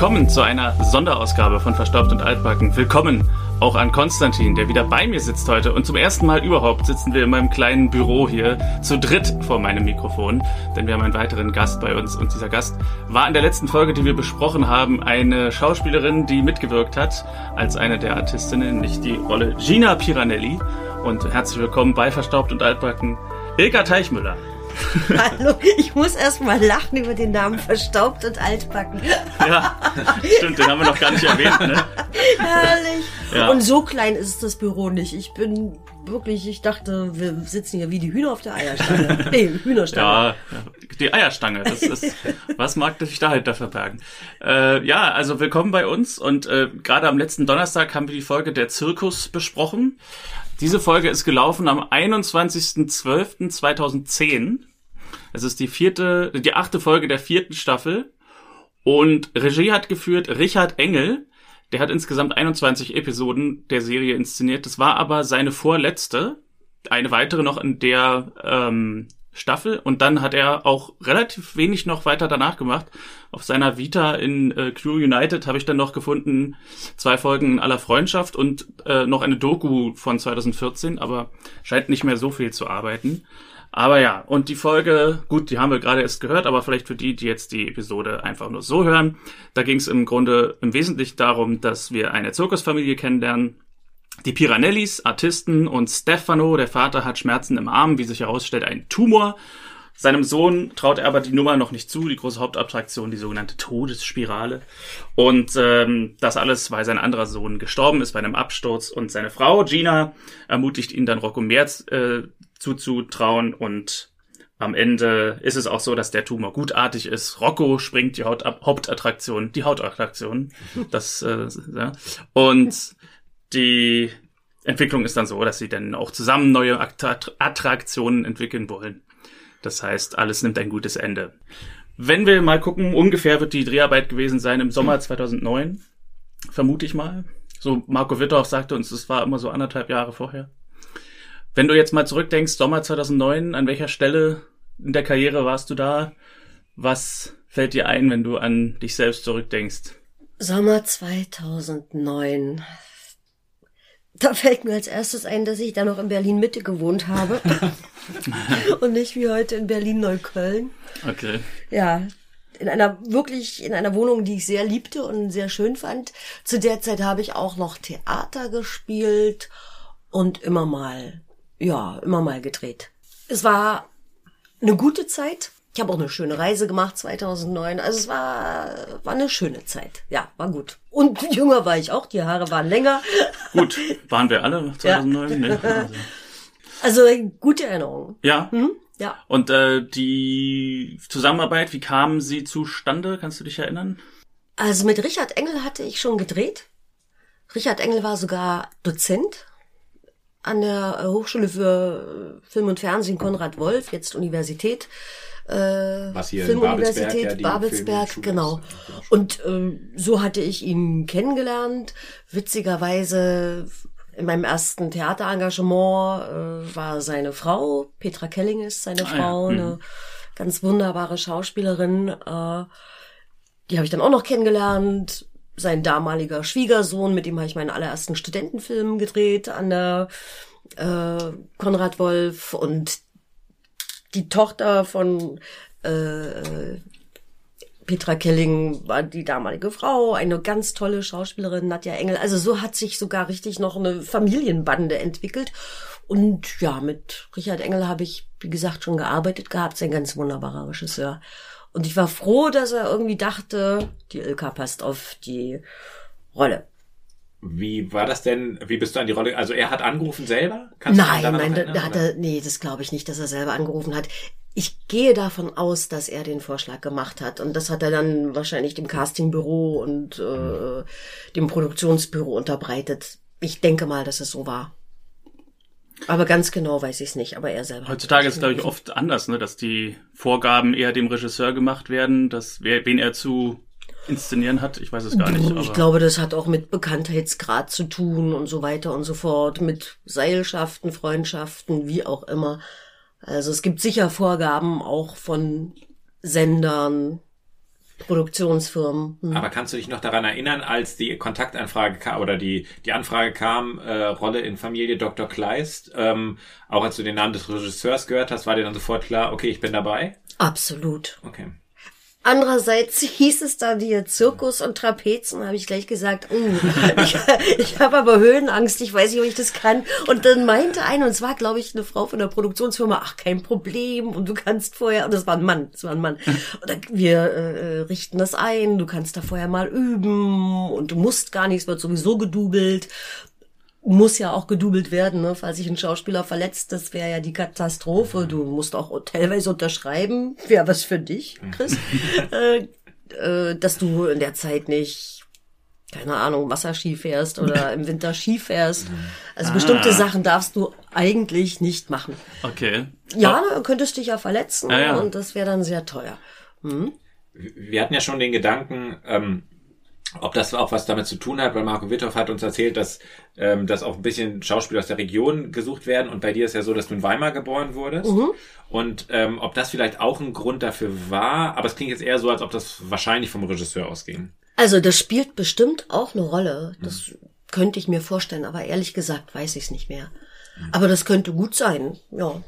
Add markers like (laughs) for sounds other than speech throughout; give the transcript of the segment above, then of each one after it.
willkommen zu einer Sonderausgabe von Verstaubt und Altbacken. Willkommen auch an Konstantin, der wieder bei mir sitzt heute. Und zum ersten Mal überhaupt sitzen wir in meinem kleinen Büro hier zu dritt vor meinem Mikrofon, denn wir haben einen weiteren Gast bei uns. Und dieser Gast war in der letzten Folge, die wir besprochen haben, eine Schauspielerin, die mitgewirkt hat als eine der Artistinnen, nämlich die Rolle Gina Piranelli. Und herzlich willkommen bei Verstaubt und Altbacken, Ilka Teichmüller. (laughs) Hallo, ich muss erst mal lachen über den Namen Verstaubt und Altbacken. Ja, (laughs) stimmt, den haben wir noch gar nicht erwähnt, ne? Herrlich. (laughs) Ja. Und so klein ist das Büro nicht. Ich bin wirklich, ich dachte, wir sitzen hier wie die Hühner auf der Eierstange. nee, Hühnerstange. Ja, die Eierstange. Das ist, was mag sich dahinter verbergen? Äh, ja, also willkommen bei uns und äh, gerade am letzten Donnerstag haben wir die Folge der Zirkus besprochen. Diese Folge ist gelaufen am 21.12.2010. Es ist die vierte, die achte Folge der vierten Staffel. Und Regie hat geführt Richard Engel. Der hat insgesamt 21 Episoden der Serie inszeniert. Das war aber seine vorletzte. Eine weitere noch in der ähm, Staffel. Und dann hat er auch relativ wenig noch weiter danach gemacht. Auf seiner Vita in äh, Crew United habe ich dann noch gefunden zwei Folgen in aller Freundschaft und äh, noch eine Doku von 2014, aber scheint nicht mehr so viel zu arbeiten. Aber ja, und die Folge, gut, die haben wir gerade erst gehört, aber vielleicht für die, die jetzt die Episode einfach nur so hören, da ging es im Grunde im Wesentlichen darum, dass wir eine Zirkusfamilie kennenlernen. Die Piranellis, Artisten und Stefano, der Vater, hat Schmerzen im Arm, wie sich herausstellt, ein Tumor. Seinem Sohn traut er aber die Nummer noch nicht zu, die große Hauptattraktion, die sogenannte Todesspirale. Und ähm, das alles, weil sein anderer Sohn gestorben ist bei einem Absturz. Und seine Frau, Gina, ermutigt ihn dann Rocco Merz äh, zuzutrauen. Und am Ende ist es auch so, dass der Tumor gutartig ist. Rocco springt die Haut Hauptattraktion, die Hautattraktion. Das, äh, ja. Und die Entwicklung ist dann so, dass sie dann auch zusammen neue Attraktionen entwickeln wollen. Das heißt, alles nimmt ein gutes Ende. Wenn wir mal gucken, ungefähr wird die Dreharbeit gewesen sein im Sommer 2009, vermute ich mal. So Marco Wittorf sagte uns, es war immer so anderthalb Jahre vorher. Wenn du jetzt mal zurückdenkst, Sommer 2009, an welcher Stelle in der Karriere warst du da? Was fällt dir ein, wenn du an dich selbst zurückdenkst? Sommer 2009. Da fällt mir als erstes ein, dass ich da noch in Berlin Mitte gewohnt habe. (laughs) und nicht wie heute in Berlin Neukölln. Okay. Ja, in einer wirklich in einer Wohnung, die ich sehr liebte und sehr schön fand. Zu der Zeit habe ich auch noch Theater gespielt und immer mal ja, immer mal gedreht. Es war eine gute Zeit. Ich habe auch eine schöne Reise gemacht 2009. Also es war war eine schöne Zeit. Ja, war gut. Und (laughs) jünger war ich auch. Die Haare waren länger. Gut, waren wir alle 2009? (laughs) Ja. Ne? (laughs) Also. also gute Erinnerungen. Ja. Mhm. Ja. Und äh, die Zusammenarbeit, wie kam sie zustande? Kannst du dich erinnern? Also mit Richard Engel hatte ich schon gedreht. Richard Engel war sogar Dozent an der Hochschule für Film und Fernsehen Konrad Wolf, jetzt Universität. Äh, Filmuniversität Babelsberg, ja, genau. Und äh, so hatte ich ihn kennengelernt. Witzigerweise in meinem ersten Theaterengagement äh, war seine Frau, Petra Kelling ist seine ah, Frau, ja. eine mhm. ganz wunderbare Schauspielerin. Äh, die habe ich dann auch noch kennengelernt. Sein damaliger Schwiegersohn, mit dem habe ich meinen allerersten Studentenfilm gedreht an der äh, Konrad Wolf und die Tochter von äh, Petra Kelling war die damalige Frau, eine ganz tolle Schauspielerin, Nadja Engel. Also so hat sich sogar richtig noch eine Familienbande entwickelt. Und ja, mit Richard Engel habe ich, wie gesagt, schon gearbeitet gehabt, sein ganz wunderbarer Regisseur. Und ich war froh, dass er irgendwie dachte, die Ilka passt auf die Rolle. Wie war das denn? Wie bist du an die Rolle? Also er hat angerufen selber? Kannst nein, nein, da, da hat er, nee, das glaube ich nicht, dass er selber angerufen hat ich gehe davon aus, dass er den Vorschlag gemacht hat. Und das hat er dann wahrscheinlich dem Castingbüro und äh, dem Produktionsbüro unterbreitet. Ich denke mal, dass es so war. Aber ganz genau weiß ich es nicht, aber er selber. Heutzutage ist es, glaube ich, oft anders, ne, dass die Vorgaben eher dem Regisseur gemacht werden, dass wer, wen er zu inszenieren hat. Ich weiß es gar nicht. Ich glaube, das hat auch mit Bekanntheitsgrad zu tun und so weiter und so fort, mit Seilschaften, Freundschaften, wie auch immer. Also es gibt sicher Vorgaben auch von Sendern, Produktionsfirmen. Hm. Aber kannst du dich noch daran erinnern, als die Kontaktanfrage kam oder die, die Anfrage kam, äh, Rolle in Familie Dr. Kleist, ähm, auch als du den Namen des Regisseurs gehört hast, war dir dann sofort klar, okay, ich bin dabei? Absolut. Okay. Andererseits hieß es dann hier Zirkus und Trapezen, habe ich gleich gesagt, uh, ich, (laughs) ich habe aber Höhenangst, ich weiß nicht, ob ich das kann. Und dann meinte eine, und es war, glaube ich, eine Frau von der Produktionsfirma, ach, kein Problem, und du kannst vorher, und das war ein Mann, das war ein Mann, und wir äh, richten das ein, du kannst da vorher mal üben, und du musst gar nichts, wird sowieso gedoubelt muss ja auch gedoubelt werden, ne? falls sich ein Schauspieler verletzt, das wäre ja die Katastrophe. Du musst auch teilweise unterschreiben, wäre was für dich, Chris, (laughs) äh, äh, dass du in der Zeit nicht, keine Ahnung, Wasserski fährst oder (laughs) im Winter Ski fährst. Also Ah. bestimmte Sachen darfst du eigentlich nicht machen. Okay. Ja, du könntest dich ja verletzen Ja, ja. und das wäre dann sehr teuer. wir hatten ja schon den Gedanken, ähm, ob das auch was damit zu tun hat, weil Marco Wittow hat uns erzählt, dass, ähm, dass auch ein bisschen Schauspieler aus der Region gesucht werden und bei dir ist ja so, dass du in Weimar geboren wurdest und ähm, ob das vielleicht auch ein Grund dafür war, aber es klingt jetzt eher so, als ob das wahrscheinlich vom Regisseur ausging. Also das spielt bestimmt auch eine Rolle. Das könnte ich mir vorstellen, aber ehrlich gesagt weiß ich es nicht mehr. Aber das könnte gut sein, ja.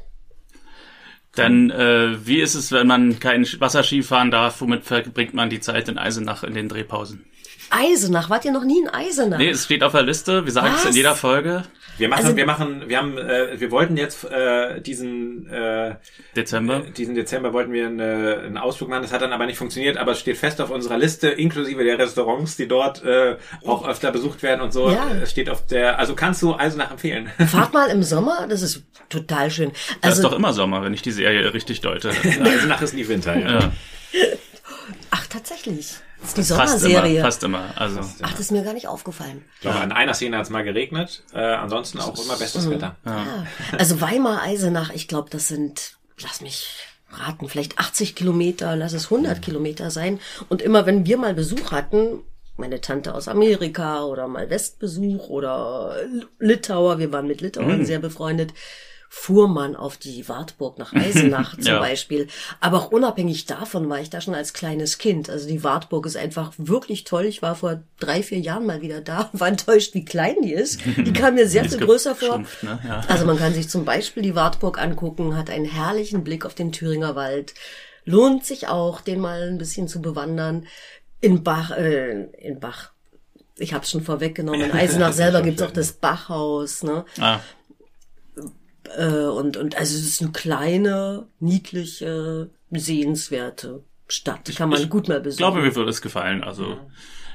Dann, äh, wie ist es, wenn man kein Wasserski fahren darf? Womit verbringt man die Zeit in Eisenach in den Drehpausen? Eisenach, wart ihr noch nie in Eisenach? Nee, es steht auf der Liste. Wir sagen es in jeder Folge. Wir machen, Also- wir machen, wir haben, äh, wir wollten jetzt äh, diesen äh, Dezember. diesen Dezember wollten wir eine, einen Ausflug machen, das hat dann aber nicht funktioniert, aber es steht fest auf unserer Liste, inklusive der Restaurants, die dort äh, auch öfter besucht werden und so. Ja. Es steht auf der, also kannst du Eisenach empfehlen. (laughs) Fahrt mal im Sommer, das ist total schön. Das Also, ist doch immer Sommer, wenn ich die Serie richtig deute. (laughs) Eisenach ist nie Winter, ja. Ja, ach tatsächlich, das ist die fast immer, Sommerserie. fast immer. Also, Ach, das ist mir gar nicht aufgefallen. Ich glaube, an einer Szene hat es mal geregnet, äh, ansonsten auch immer bestes Wetter. Ja. Also Weimar, Eisenach, ich glaube, das sind, lass mich raten, vielleicht 80 Kilometer, lass es 100 Kilometer sein. Und immer wenn wir mal Besuch hatten, meine Tante aus Amerika oder mal Westbesuch oder Litauer, wir waren mit Litauern sehr befreundet, fuhr man auf die Wartburg nach Eisenach (laughs) zum Ja. Beispiel. Aber auch unabhängig davon war ich da schon als kleines Kind. Also die Wartburg ist einfach wirklich toll. Ich war vor drei, vier Jahren mal wieder da, (laughs) war enttäuscht, wie klein die ist. Die (laughs) kam mir sehr viel größer vor. ne? Ja. Also man kann sich zum Beispiel die Wartburg angucken, hat einen herrlichen Blick auf den Thüringer Wald. Lohnt sich auch, den mal ein bisschen zu bewandern. In Bach, äh, in Bach. Ich habe es schon vorweggenommen. In Eisenach selber gibt's auch das Bachhaus, ne? ah, Äh, und und also es ist eine kleine, niedliche, sehenswerte Stadt. Die kann man ich gut mal ich besuchen. glaube, mir würde es gefallen. Also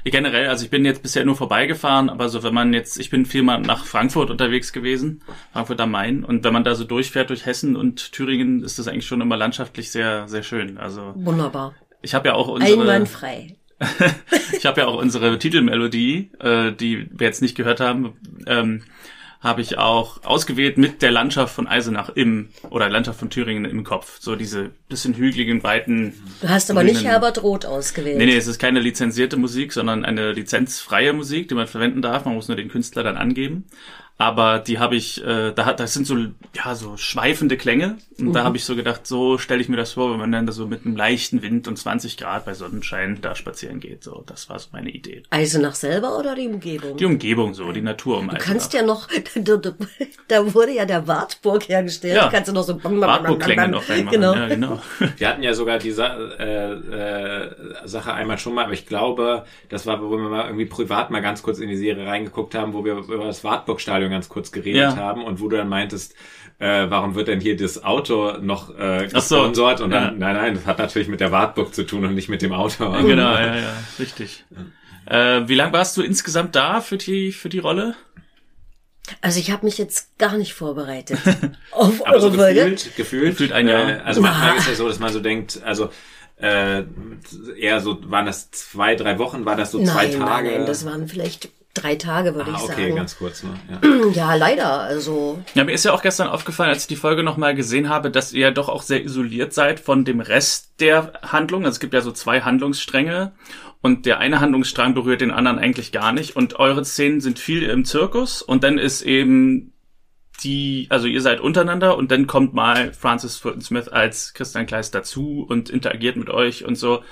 generell, also ich bin jetzt bisher nur vorbeigefahren, aber so wenn man jetzt, ich bin viel mal nach Frankfurt unterwegs gewesen, Frankfurt am Main, und wenn man da so durchfährt durch Hessen und Thüringen, ist das eigentlich schon immer landschaftlich sehr, sehr schön. Also Wunderbar. ich habe ja auch unsere, Einwandfrei. (laughs) ich habe ja auch unsere Titelmelodie, äh, die wir jetzt nicht gehört haben, ähm, habe ich auch ausgewählt mit der Landschaft von Eisenach im oder Landschaft von Thüringen im Kopf. So diese bisschen hügeligen, weiten. Du hast aber nicht grünen- Herbert Roth ausgewählt. Nee, nee, es ist keine lizenzierte Musik, sondern eine lizenzfreie Musik, die man verwenden darf. Man muss nur den Künstler dann angeben. Aber die habe ich, äh, da hat, das sind so, ja, so schweifende Klänge. Und da habe ich so gedacht, so stelle ich mir das vor, wenn man dann da so mit einem leichten Wind und 20 Grad bei Sonnenschein da spazieren geht. So, das war so meine Idee. Eisenach selber oder die Umgebung? Die Umgebung so, die Natur um Du kannst ja noch, (laughs) du, da wurde ja der Wartburg hergestellt. Ja. Da kannst du noch so Wartburg-Klänge noch reinmachen. Genau. Ja, genau. (laughs) Wir hatten ja sogar die Sa äh, äh, Sache einmal schon mal, aber ich glaube, das war, wo wir mal irgendwie privat mal ganz kurz in die Serie reingeguckt haben, wo wir über das Wartburg-Stadion ganz kurz geredet Ja. haben und wo du dann meintest, äh, warum wird denn hier das Auto noch äh, Ach so, gesponsert? Und dann, ja. nein, nein, das hat natürlich mit der Wartburg zu tun und nicht mit dem Auto. genau, ja, ja, richtig. Äh, wie lang warst du insgesamt da für die, für die Rolle? Also ich habe mich jetzt gar nicht vorbereitet (laughs) auf Aber so eure Folge. gefühlt, gefühlt, Gefühlt ein Jahr. Äh, also manchmal ist es ja so, dass man so denkt, also äh, eher so, waren das zwei, drei Wochen, war das so zwei Nein, Tage? nein, nein, das waren vielleicht drei Tage, würde ah, ich okay, sagen. ganz kurz. Ne? Ja. (clears throat) Ja, leider. Also Ja, mir ist ja auch gestern aufgefallen, als ich die Folge nochmal gesehen habe, dass ihr ja doch auch sehr isoliert seid von dem Rest der Handlung. Also es gibt ja so zwei Handlungsstränge und der eine Handlungsstrang berührt den anderen eigentlich gar nicht. Und eure Szenen sind viel im Zirkus und dann ist eben die, also ihr seid untereinander und dann kommt mal Francis Fulton Smith als Christian Kleist dazu und interagiert mit euch und so.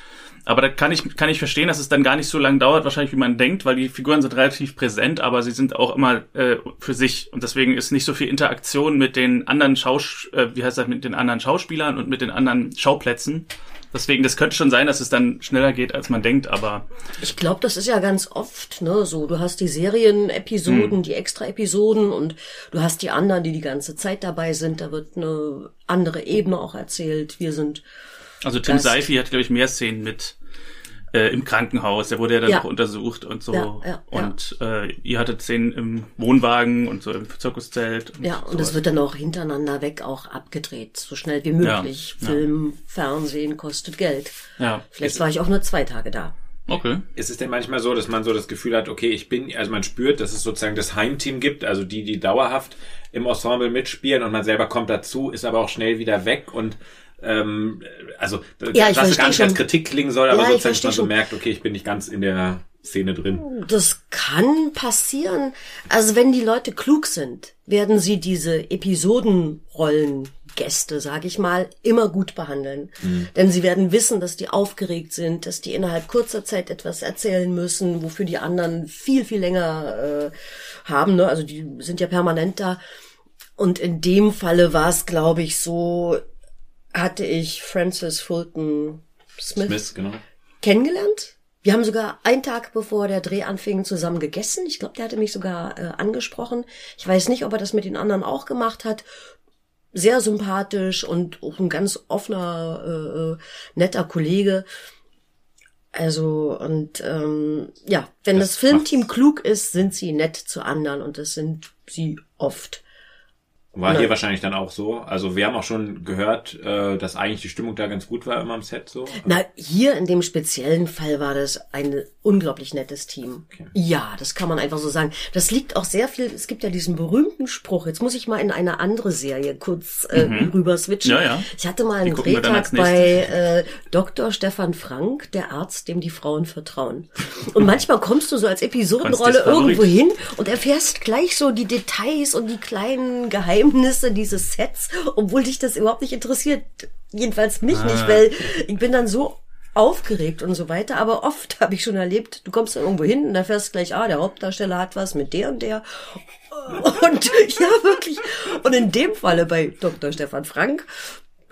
Aber da kann ich, kann ich verstehen, dass es dann gar nicht so lange dauert, wahrscheinlich wie man denkt, weil die Figuren sind relativ präsent, aber sie sind auch immer äh, für sich. Und deswegen ist nicht so viel Interaktion mit den anderen Schaus äh, wie heißt das, mit den anderen Schauspielern und mit den anderen Schauplätzen. Deswegen, das könnte schon sein, dass es dann schneller geht, als man denkt, aber. Ich glaube, das ist ja ganz oft, ne, so, du hast die Serienepisoden, hm. die Extra-Episoden und du hast die anderen, die die ganze Zeit dabei sind. Da wird eine andere Ebene auch erzählt. Wir sind also Tim Seifi hat, glaube ich, mehr Szenen mit äh, im Krankenhaus, der wurde ja dann ja. auch untersucht und so. Ja, ja, und Äh, ihr hattet Szenen im Wohnwagen und so im Zirkuszelt. Und ja, und es wird dann auch hintereinander weg auch abgedreht, so schnell wie möglich. Film, Fernsehen kostet Geld. Ja. Vielleicht war ich auch nur zwei Tage da. Okay. Ist es denn manchmal so, dass man so das Gefühl hat, okay, ich bin, also man spürt, dass es sozusagen das Heimteam gibt, also die, die dauerhaft im Ensemble mitspielen und man selber kommt dazu, ist aber auch schnell wieder weg und ähm, also ja, ich was gar nicht als Kritik klingen soll, aber ja, sozusagen, dass man so merkt, okay, ich bin nicht ganz in der Szene drin. Das kann passieren. Also wenn die Leute klug sind, werden sie diese Episodenrollen Gäste, sag ich mal, immer gut behandeln. Mhm. Denn sie werden wissen, dass die aufgeregt sind, dass die innerhalb kurzer Zeit etwas erzählen müssen, wofür die anderen viel, viel länger äh, haben. Ne? Also die sind ja permanent da. Und in dem Falle war es, glaube ich, so, hatte ich Francis Fulton Smith, Smith genau. kennengelernt. Wir haben sogar einen Tag bevor der Dreh anfing zusammen gegessen. Ich glaube, der hatte mich sogar äh, angesprochen. Ich weiß nicht, ob er das mit den anderen auch gemacht hat. Sehr sympathisch und auch ein ganz offener, äh, äh netter Kollege. Also und ähm, ja, wenn das, das Filmteam klug ist, sind sie nett zu anderen und das sind sie oft. War Nein. hier wahrscheinlich dann auch so. Also wir haben auch schon gehört, äh, dass eigentlich die Stimmung da ganz gut war immer am Set so. Na, hier in dem speziellen Fall war das ein unglaublich nettes Team. Okay. Ja, das kann man einfach so sagen. Das liegt auch sehr viel, es gibt ja diesen berühmten Spruch, jetzt muss ich mal in eine andere Serie kurz äh, mhm. rüber switchen. Ja, ja. Ich hatte mal einen Drehtag bei äh, Dr. Stefan Frank, der Arzt, dem die Frauen vertrauen. Und manchmal kommst du so als Episodenrolle irgendwo hin und erfährst gleich so die Details und die kleinen Geheimnisse Geheimnisse dieses Sets, obwohl dich das überhaupt nicht interessiert. Jedenfalls mich ah. nicht, weil ich bin dann so aufgeregt und so weiter. Aber oft (laughs) habe ich schon erlebt, du kommst dann irgendwo hin und erfährst gleich, ah, der Hauptdarsteller hat was mit der und der. (laughs) Und ja, wirklich. Und in dem Falle bei Dr. Stefan Frank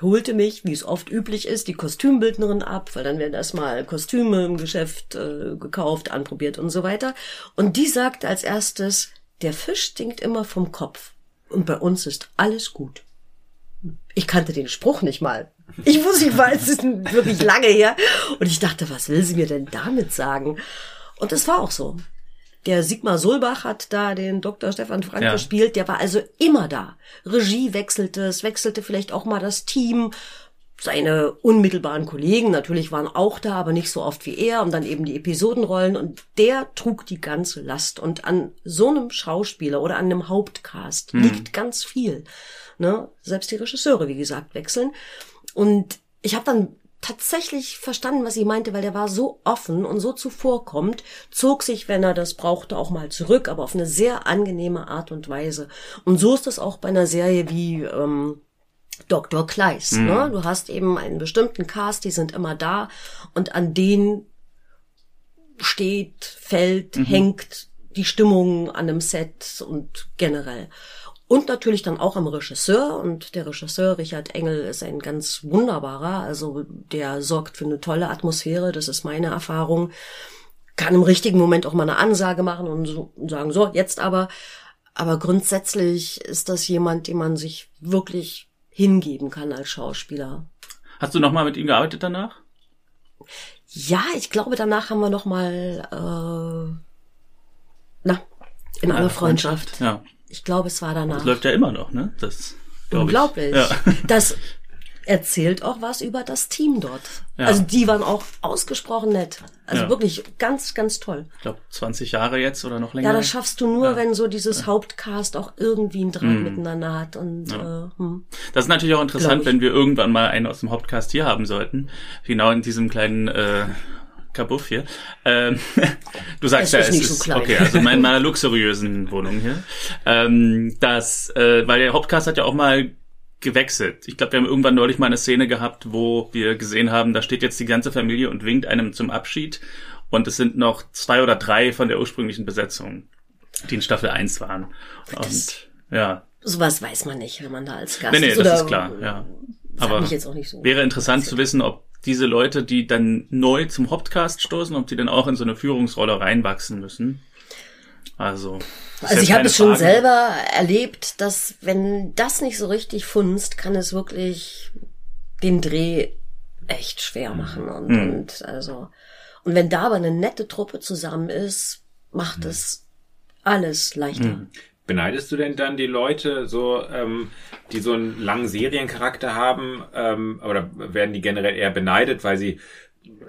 holte mich, wie es oft üblich ist, die Kostümbildnerin ab, weil dann werden erstmal Kostüme im Geschäft äh, gekauft, anprobiert und so weiter. Und die sagt als erstes, der Fisch stinkt immer vom Kopf und bei uns ist alles gut. Ich kannte den Spruch nicht mal. Ich wusste nicht mal, es ist wirklich lange her. Und ich dachte, was will sie mir denn damit sagen? Und es war auch so. Der Sigmar Solbach hat da den Dr. Stefan Frank ja. gespielt. Der war also immer da. Regie wechselte, es wechselte vielleicht auch mal das Team. Seine unmittelbaren Kollegen natürlich waren auch da, aber nicht so oft wie er und dann eben die Episodenrollen und der trug die ganze Last und an so einem Schauspieler oder an einem Hauptcast hm. liegt ganz viel. Ne? Selbst die Regisseure, wie gesagt, wechseln und ich habe dann tatsächlich verstanden, was sie meinte, weil der war so offen und so zuvorkommt, zog sich, wenn er das brauchte, auch mal zurück, aber auf eine sehr angenehme Art und Weise. Und so ist das auch bei einer Serie wie ähm, Dr. Kleist. Mhm. Ne? Du hast eben einen bestimmten Cast, die sind immer da und an denen steht, fällt, mhm. hängt die Stimmung an einem Set und generell. Und natürlich dann auch am Regisseur. Und der Regisseur Richard Engel ist ein ganz wunderbarer. Also der sorgt für eine tolle Atmosphäre. Das ist meine Erfahrung. Kann im richtigen Moment auch mal eine Ansage machen und, so, und sagen, so, jetzt aber. Aber grundsätzlich ist das jemand, den man sich wirklich hingeben kann als Schauspieler. Hast du noch mal mit ihm gearbeitet danach? Ja, ich glaube, danach haben wir noch mal äh, na in, in einer Freundschaft. Freundschaft. Ja. Ich glaube, es war danach. Das läuft ja immer noch, ne? Das unglaublich. Ja. Das (laughs) erzählt auch was über das Team dort. Ja. Also die waren auch ausgesprochen nett. Also ja. wirklich ganz, ganz toll. Ich glaube 20 Jahre jetzt oder noch länger. Ja, das schaffst du nur, ja. wenn so dieses Hauptcast auch irgendwie einen Draht mhm. miteinander hat. Und äh, hm. das ist natürlich auch interessant, wenn wir irgendwann mal einen aus dem Hauptcast hier haben sollten. Genau in diesem kleinen äh, Kabuff hier. Ähm, (laughs) du sagst es ja, es ist, so okay, also in meiner (laughs) luxuriösen Wohnung hier. Ähm, das, äh, weil der Hauptcast hat ja auch mal gewechselt. Ich glaube, wir haben irgendwann neulich mal eine Szene gehabt, wo wir gesehen haben, da steht jetzt die ganze Familie und winkt einem zum Abschied. Und es sind noch zwei oder drei von der ursprünglichen Besetzung, die in Staffel 1 waren. Und ja. Sowas weiß man nicht, wenn man da als Gast Nee, nee, ist. das oder ist klar, ja. Aber so. wäre interessant zu wissen, ob diese Leute, die dann neu zum Hauptcast stoßen, ob die dann auch in so eine Führungsrolle reinwachsen müssen. Also, Also ich habe es schon selber erlebt, dass wenn das nicht so richtig funzt, kann es wirklich den Dreh echt schwer machen. Und, Mhm. und also und wenn da aber eine nette Truppe zusammen ist, macht es alles leichter. Mhm. Beneidest du denn dann die Leute, so, ähm, die so einen langen Seriencharakter haben, ähm, oder werden die generell eher beneidet, weil sie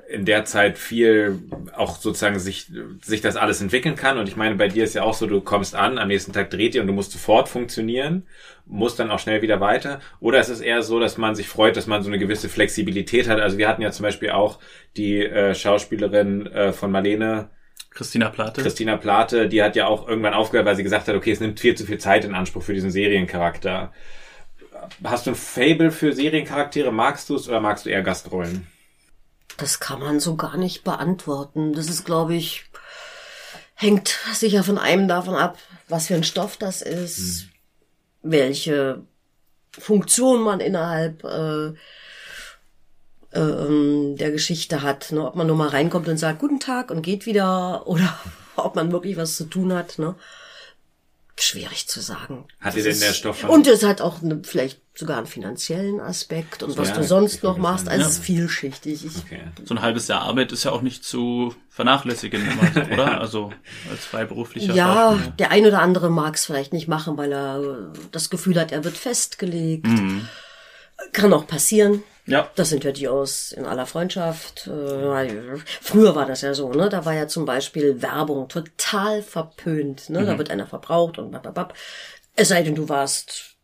in der Zeit viel auch sozusagen sich, sich das alles entwickeln kann? Und ich meine, bei dir ist ja auch so, du kommst an, am nächsten Tag dreht ihr und du musst sofort funktionieren, musst dann auch schnell wieder weiter. Oder ist es eher so, dass man sich freut, dass man so eine gewisse Flexibilität hat? Also wir hatten ja zum Beispiel auch die äh, Schauspielerin äh, von Marlene, Christina Plate. Christina Plate, die hat ja auch irgendwann aufgehört, weil sie gesagt hat, okay, es nimmt viel zu viel Zeit in Anspruch für diesen Seriencharakter. Hast du ein Fable für Seriencharaktere? Magst du es oder magst du eher Gastrollen? Das kann man so gar nicht beantworten. Das ist, glaube ich, hängt sicher von einem davon ab, was für ein Stoff das ist, welche Funktion man innerhalb äh, ähm, der Geschichte hat. Ne? Ob man nur mal reinkommt und sagt Guten Tag und geht wieder (laughs) oder ob man wirklich was zu tun hat. Ne? Schwierig zu sagen. Hat Das dir denn der Stoff Und es hat auch eine, vielleicht sogar einen finanziellen Aspekt und was Ja, du sonst noch machst. Also ja. es ist vielschichtig. Ich, Okay. So ein halbes Jahr Arbeit ist ja auch nicht zu vernachlässigen, immer, (laughs) so, oder? Also als freiberuflicher Ja, Schauspieler. der ein oder andere mag es vielleicht nicht machen, weil er das Gefühl hat, er wird festgelegt. Mhm. Kann auch passieren. Ja. Das sind ja die aus in aller Freundschaft. Äh, früher war das ja so, ne? Da war ja zum Beispiel Werbung total verpönt. Ne? Mhm. Da wird einer verbraucht und bababab. Es sei denn, du warst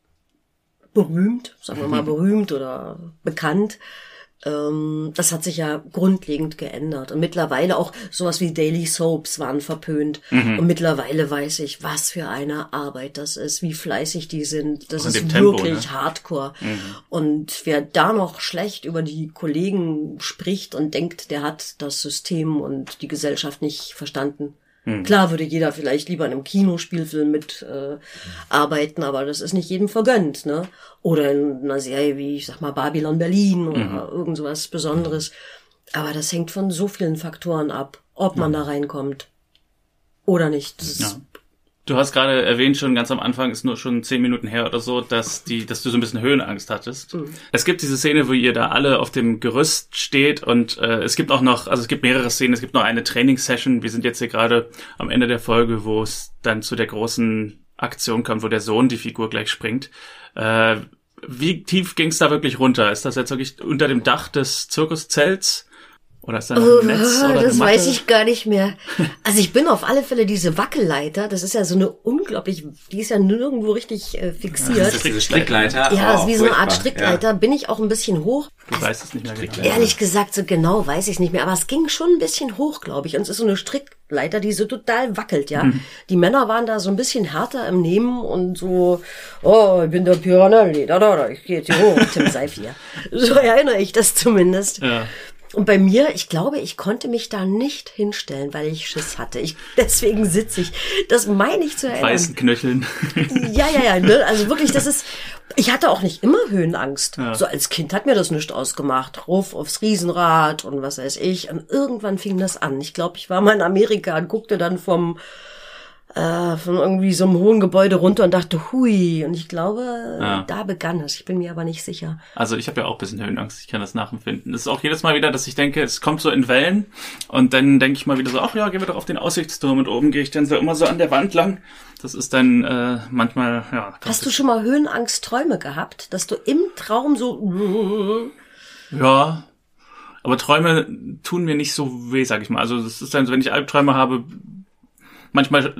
berühmt, sagen wir Mhm. mal berühmt oder bekannt. Ähm, das hat sich ja grundlegend geändert. Und mittlerweile auch sowas wie Daily Soaps waren verpönt. Mhm. Und mittlerweile weiß ich, was für eine Arbeit das ist, wie fleißig die sind. Das ist Tempo, wirklich ne? hardcore. Und wer da noch schlecht über die Kollegen spricht und denkt, der hat das System und die Gesellschaft nicht verstanden. Klar würde jeder vielleicht lieber in einem Kinospielfilm mit äh, arbeiten, aber das ist nicht jedem vergönnt, ne? Oder in einer Serie wie, ich sag mal, Babylon Berlin oder irgend sowas Besonderes. Aber das hängt von so vielen Faktoren ab, ob man da reinkommt oder nicht. Das ist, Ja. Du hast gerade erwähnt, schon ganz am Anfang, ist nur schon zehn Minuten her oder so, dass die, dass du so ein bisschen Höhenangst hattest. Es gibt diese Szene, wo ihr da alle auf dem Gerüst steht und äh, es gibt auch noch, also es gibt mehrere Szenen, es gibt noch eine Trainingssession. Wir sind jetzt hier gerade am Ende der Folge, wo es dann zu der großen Aktion kommt, wo der Sohn die Figur gleich springt. Äh, wie tief ging es da wirklich runter? Ist das jetzt wirklich unter dem Dach des Zirkuszelts? Oder ist da noch ein Netz oder Oh, das weiß ich gar nicht mehr. (laughs) Also ich bin auf alle Fälle diese Wackelleiter, das ist ja so eine unglaublich, die ist ja nirgendwo richtig äh, Das fixiert. ist diese Strickleiter. Ja, Oh, ist wie so eine Art. Strickleiter. Bin ich auch ein bisschen hoch. Du weißt es nicht mehr genau. Ehrlich gesagt, so genau weiß ich es nicht mehr, aber es ging schon ein bisschen hoch, glaube ich. Und es ist so eine Strickleiter, die so total wackelt, ja. Mhm. Die Männer waren da so ein bisschen härter im Nehmen und so, oh, ich bin der Piranelli, da, da, da, ich gehe jetzt hier hoch, Tim Seif hier. (laughs) So erinnere ich das zumindest. Ja. Und bei mir, ich glaube, ich konnte mich da nicht hinstellen, weil ich Schiss hatte. Ich, (laughs) deswegen sitze ich. Das meine ich zu erinnern. Weißen Knöcheln. (laughs) Ja, ja, ja, ne? Also wirklich, das ist. Ich hatte auch nicht immer Höhenangst. So als Kind hat mir das nicht ausgemacht. Ruf aufs Riesenrad und was weiß ich. Und irgendwann fing das an. Ich glaube, ich war mal in Amerika und guckte dann vom äh, von irgendwie so einem hohen Gebäude runter und dachte, hui. Und ich glaube, Ja. da begann es. Ich bin mir aber nicht sicher. Also ich habe ja auch ein bisschen Höhenangst, ich kann das nachempfinden. Es ist auch jedes Mal wieder, dass ich denke, es kommt so in Wellen und dann denke ich mal wieder so, ach ja, gehen wir doch auf den Aussichtsturm und oben gehe ich dann so immer so an der Wand lang. Das ist dann äh, manchmal, ja. Hast du schon mal Höhenangst-Träume gehabt, dass du im Traum so Ja, aber Träume tun mir nicht so weh, sag ich mal. Also das ist dann so, wenn ich Albträume habe, manchmal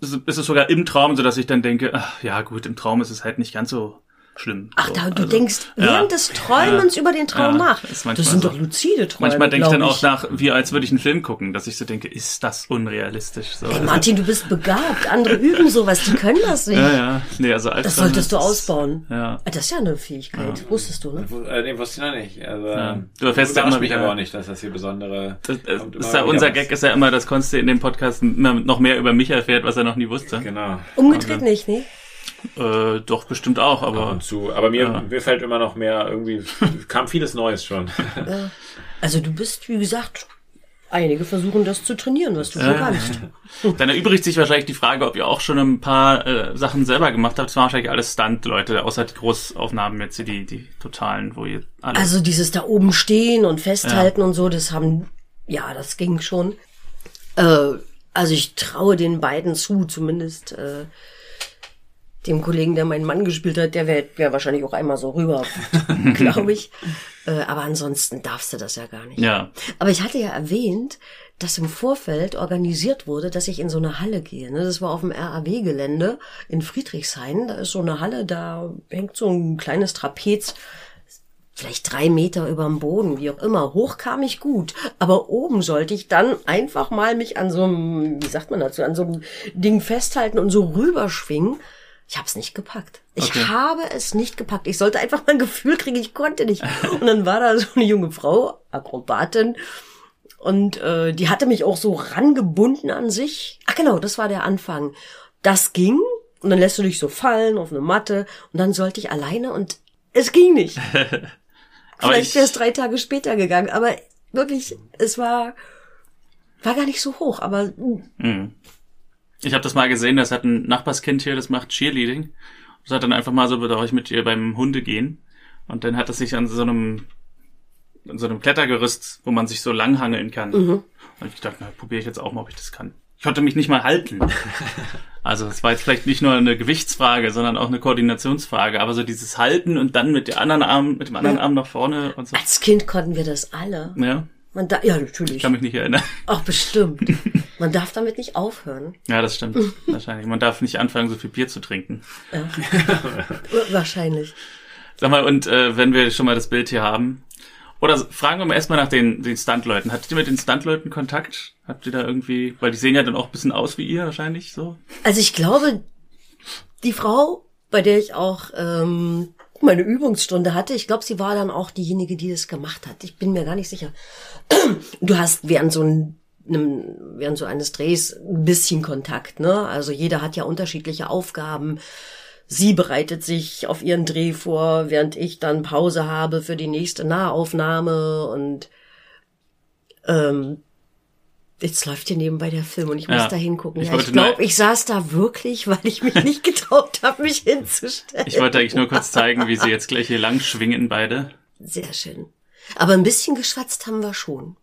ist es sogar im Traum so, dass ich dann denke, ach, ja gut, im Traum ist es halt nicht ganz so schlimm. Ach, So, da, du also, denkst ja. während des Träumens Ja. über den Traum Ja, nach. Das, manchmal sind so. doch lucide Träume. Manchmal denke ich dann auch nach, wie als würde ich einen Film gucken, dass ich so denke, ist das unrealistisch? So, Ey, Martin, du bist begabt. Andere üben sowas, die können das nicht. ja, ja. Nee, also Albträume Das solltest du ausbauen. Ja. Das ist ja eine Fähigkeit. Wusstest du, ne? Äh, nee, wusste ich noch nicht. Also, Ja. Du erfährst ja immer mich wieder- aber auch nicht, dass das hier besondere. Das, das kommt ist ja unser. Gag ist ja immer, dass Konsti in dem Podcast immer noch mehr über mich erfährt, was er noch nie wusste. Genau. Umgedreht nicht, ne? Äh, doch, bestimmt auch, Ab aber und zu. Aber mir, Ja. mir fällt immer noch mehr irgendwie, (laughs) kam vieles Neues schon. Also du bist, wie gesagt, einige versuchen das zu trainieren, was du schon Ja. kannst. (laughs) dann erübrigt sich wahrscheinlich die Frage, ob ihr auch schon ein paar äh, Sachen selber gemacht habt. Das waren wahrscheinlich alles Stunt-Leute, außer die Großaufnahmen jetzt, die, die totalen, wo ihr alle... Also dieses da oben stehen und festhalten und so, das haben, ja, das ging schon. Äh, also ich traue den beiden zu, zumindest äh, dem Kollegen, der meinen Mann gespielt hat, der wäre wär wahrscheinlich auch einmal so rüber, (laughs) glaube ich. Äh, aber ansonsten darfst du das ja gar nicht. ja, Aber ich hatte ja erwähnt, dass im Vorfeld organisiert wurde, dass ich in so eine Halle gehe. ne? Das war auf dem RAW-Gelände in Friedrichshain. Da ist so eine Halle, da hängt so ein kleines Trapez, vielleicht drei Meter über dem Boden, wie auch immer. Hoch kam ich gut, aber oben sollte ich dann einfach mal mich an so einem, wie sagt man dazu, an so einem Ding festhalten und so rüberschwingen. Ich habe es nicht gepackt. Ich Okay. habe es nicht gepackt. Ich sollte einfach mal ein (laughs) Gefühl kriegen, ich konnte nicht. Und dann war da so eine junge Frau, Akrobatin, und äh, die hatte mich auch so rangebunden an sich. Ach genau, das war der Anfang. Das ging und dann lässt du dich so fallen auf eine Matte und dann sollte ich alleine und es ging nicht. (laughs) Vielleicht ich, wäre es drei Tage später gegangen, aber wirklich, es war war gar nicht so hoch, aber mm, ich habe das mal gesehen, das hat ein Nachbarskind hier, das macht Cheerleading. Das hat dann einfach mal so, darf ich mit ihr beim Hunde gehen. Und dann hat es sich an so einem an so einem Klettergerüst, wo man sich so langhangeln kann. Und ich dachte, na, probiere ich jetzt auch mal, ob ich das kann. Ich konnte mich nicht mal halten. (laughs) Also es war jetzt vielleicht nicht nur eine Gewichtsfrage, sondern auch eine Koordinationsfrage. Aber so dieses Halten und dann mit der anderen Arm, mit dem anderen Ja. Arm nach vorne und so. als Kind konnten wir das alle. Ja, Man da, ja, ich natürlich. kann mich nicht erinnern. Auch bestimmt. (laughs) Man darf damit nicht aufhören. Ja, das stimmt. (laughs) Wahrscheinlich. Man darf nicht anfangen, so viel Bier zu trinken. (laughs) Wahrscheinlich. Sag mal, und äh, wenn wir schon mal das Bild hier haben, oder fragen wir mal erstmal nach den, den Stuntleuten. Hattet ihr mit den Stuntleuten Kontakt? Habt ihr da irgendwie, weil die sehen ja dann auch ein bisschen aus wie ihr wahrscheinlich so? Also ich glaube, die Frau, bei der ich auch ähm, meine Übungsstunde hatte, ich glaube, sie war dann auch diejenige, die das gemacht hat. Ich bin mir gar nicht sicher. (clears throat) Du hast während so ein einem, während so eines Drehs ein bisschen Kontakt, ne? Also jeder hat ja unterschiedliche Aufgaben. Sie bereitet sich auf ihren Dreh vor, während ich dann Pause habe für die nächste Nahaufnahme und ähm, jetzt läuft hier nebenbei der Film und ich muss Ja. da hingucken. Ich Ja, ich glaube, ich saß da wirklich, (laughs) weil ich mich nicht getraut habe, mich hinzustellen. Ich wollte eigentlich nur kurz zeigen, wie sie jetzt gleich hier lang schwingen beide. Sehr schön. Aber ein bisschen geschwatzt haben wir schon.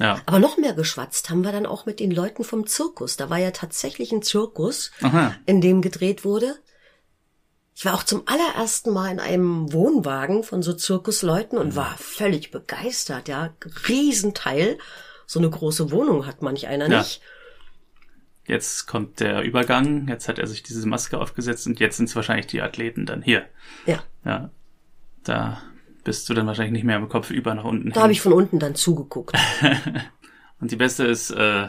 Ja. Aber noch mehr geschwatzt haben wir dann auch mit den Leuten vom Zirkus. Da war ja tatsächlich ein Zirkus, Aha. in dem gedreht wurde. Ich war auch zum allerersten Mal in einem Wohnwagen von so Zirkusleuten und war völlig begeistert, ja. Riesenteil. So eine große Wohnung hat manch einer Ja. nicht. Jetzt kommt der Übergang. Jetzt hat er sich diese Maske aufgesetzt und jetzt sind es wahrscheinlich die Athleten dann hier. Ja. Ja. Da bist du dann wahrscheinlich nicht mehr im Kopf über nach unten. Da habe ich von unten dann zugeguckt. (laughs) Und die beste ist äh,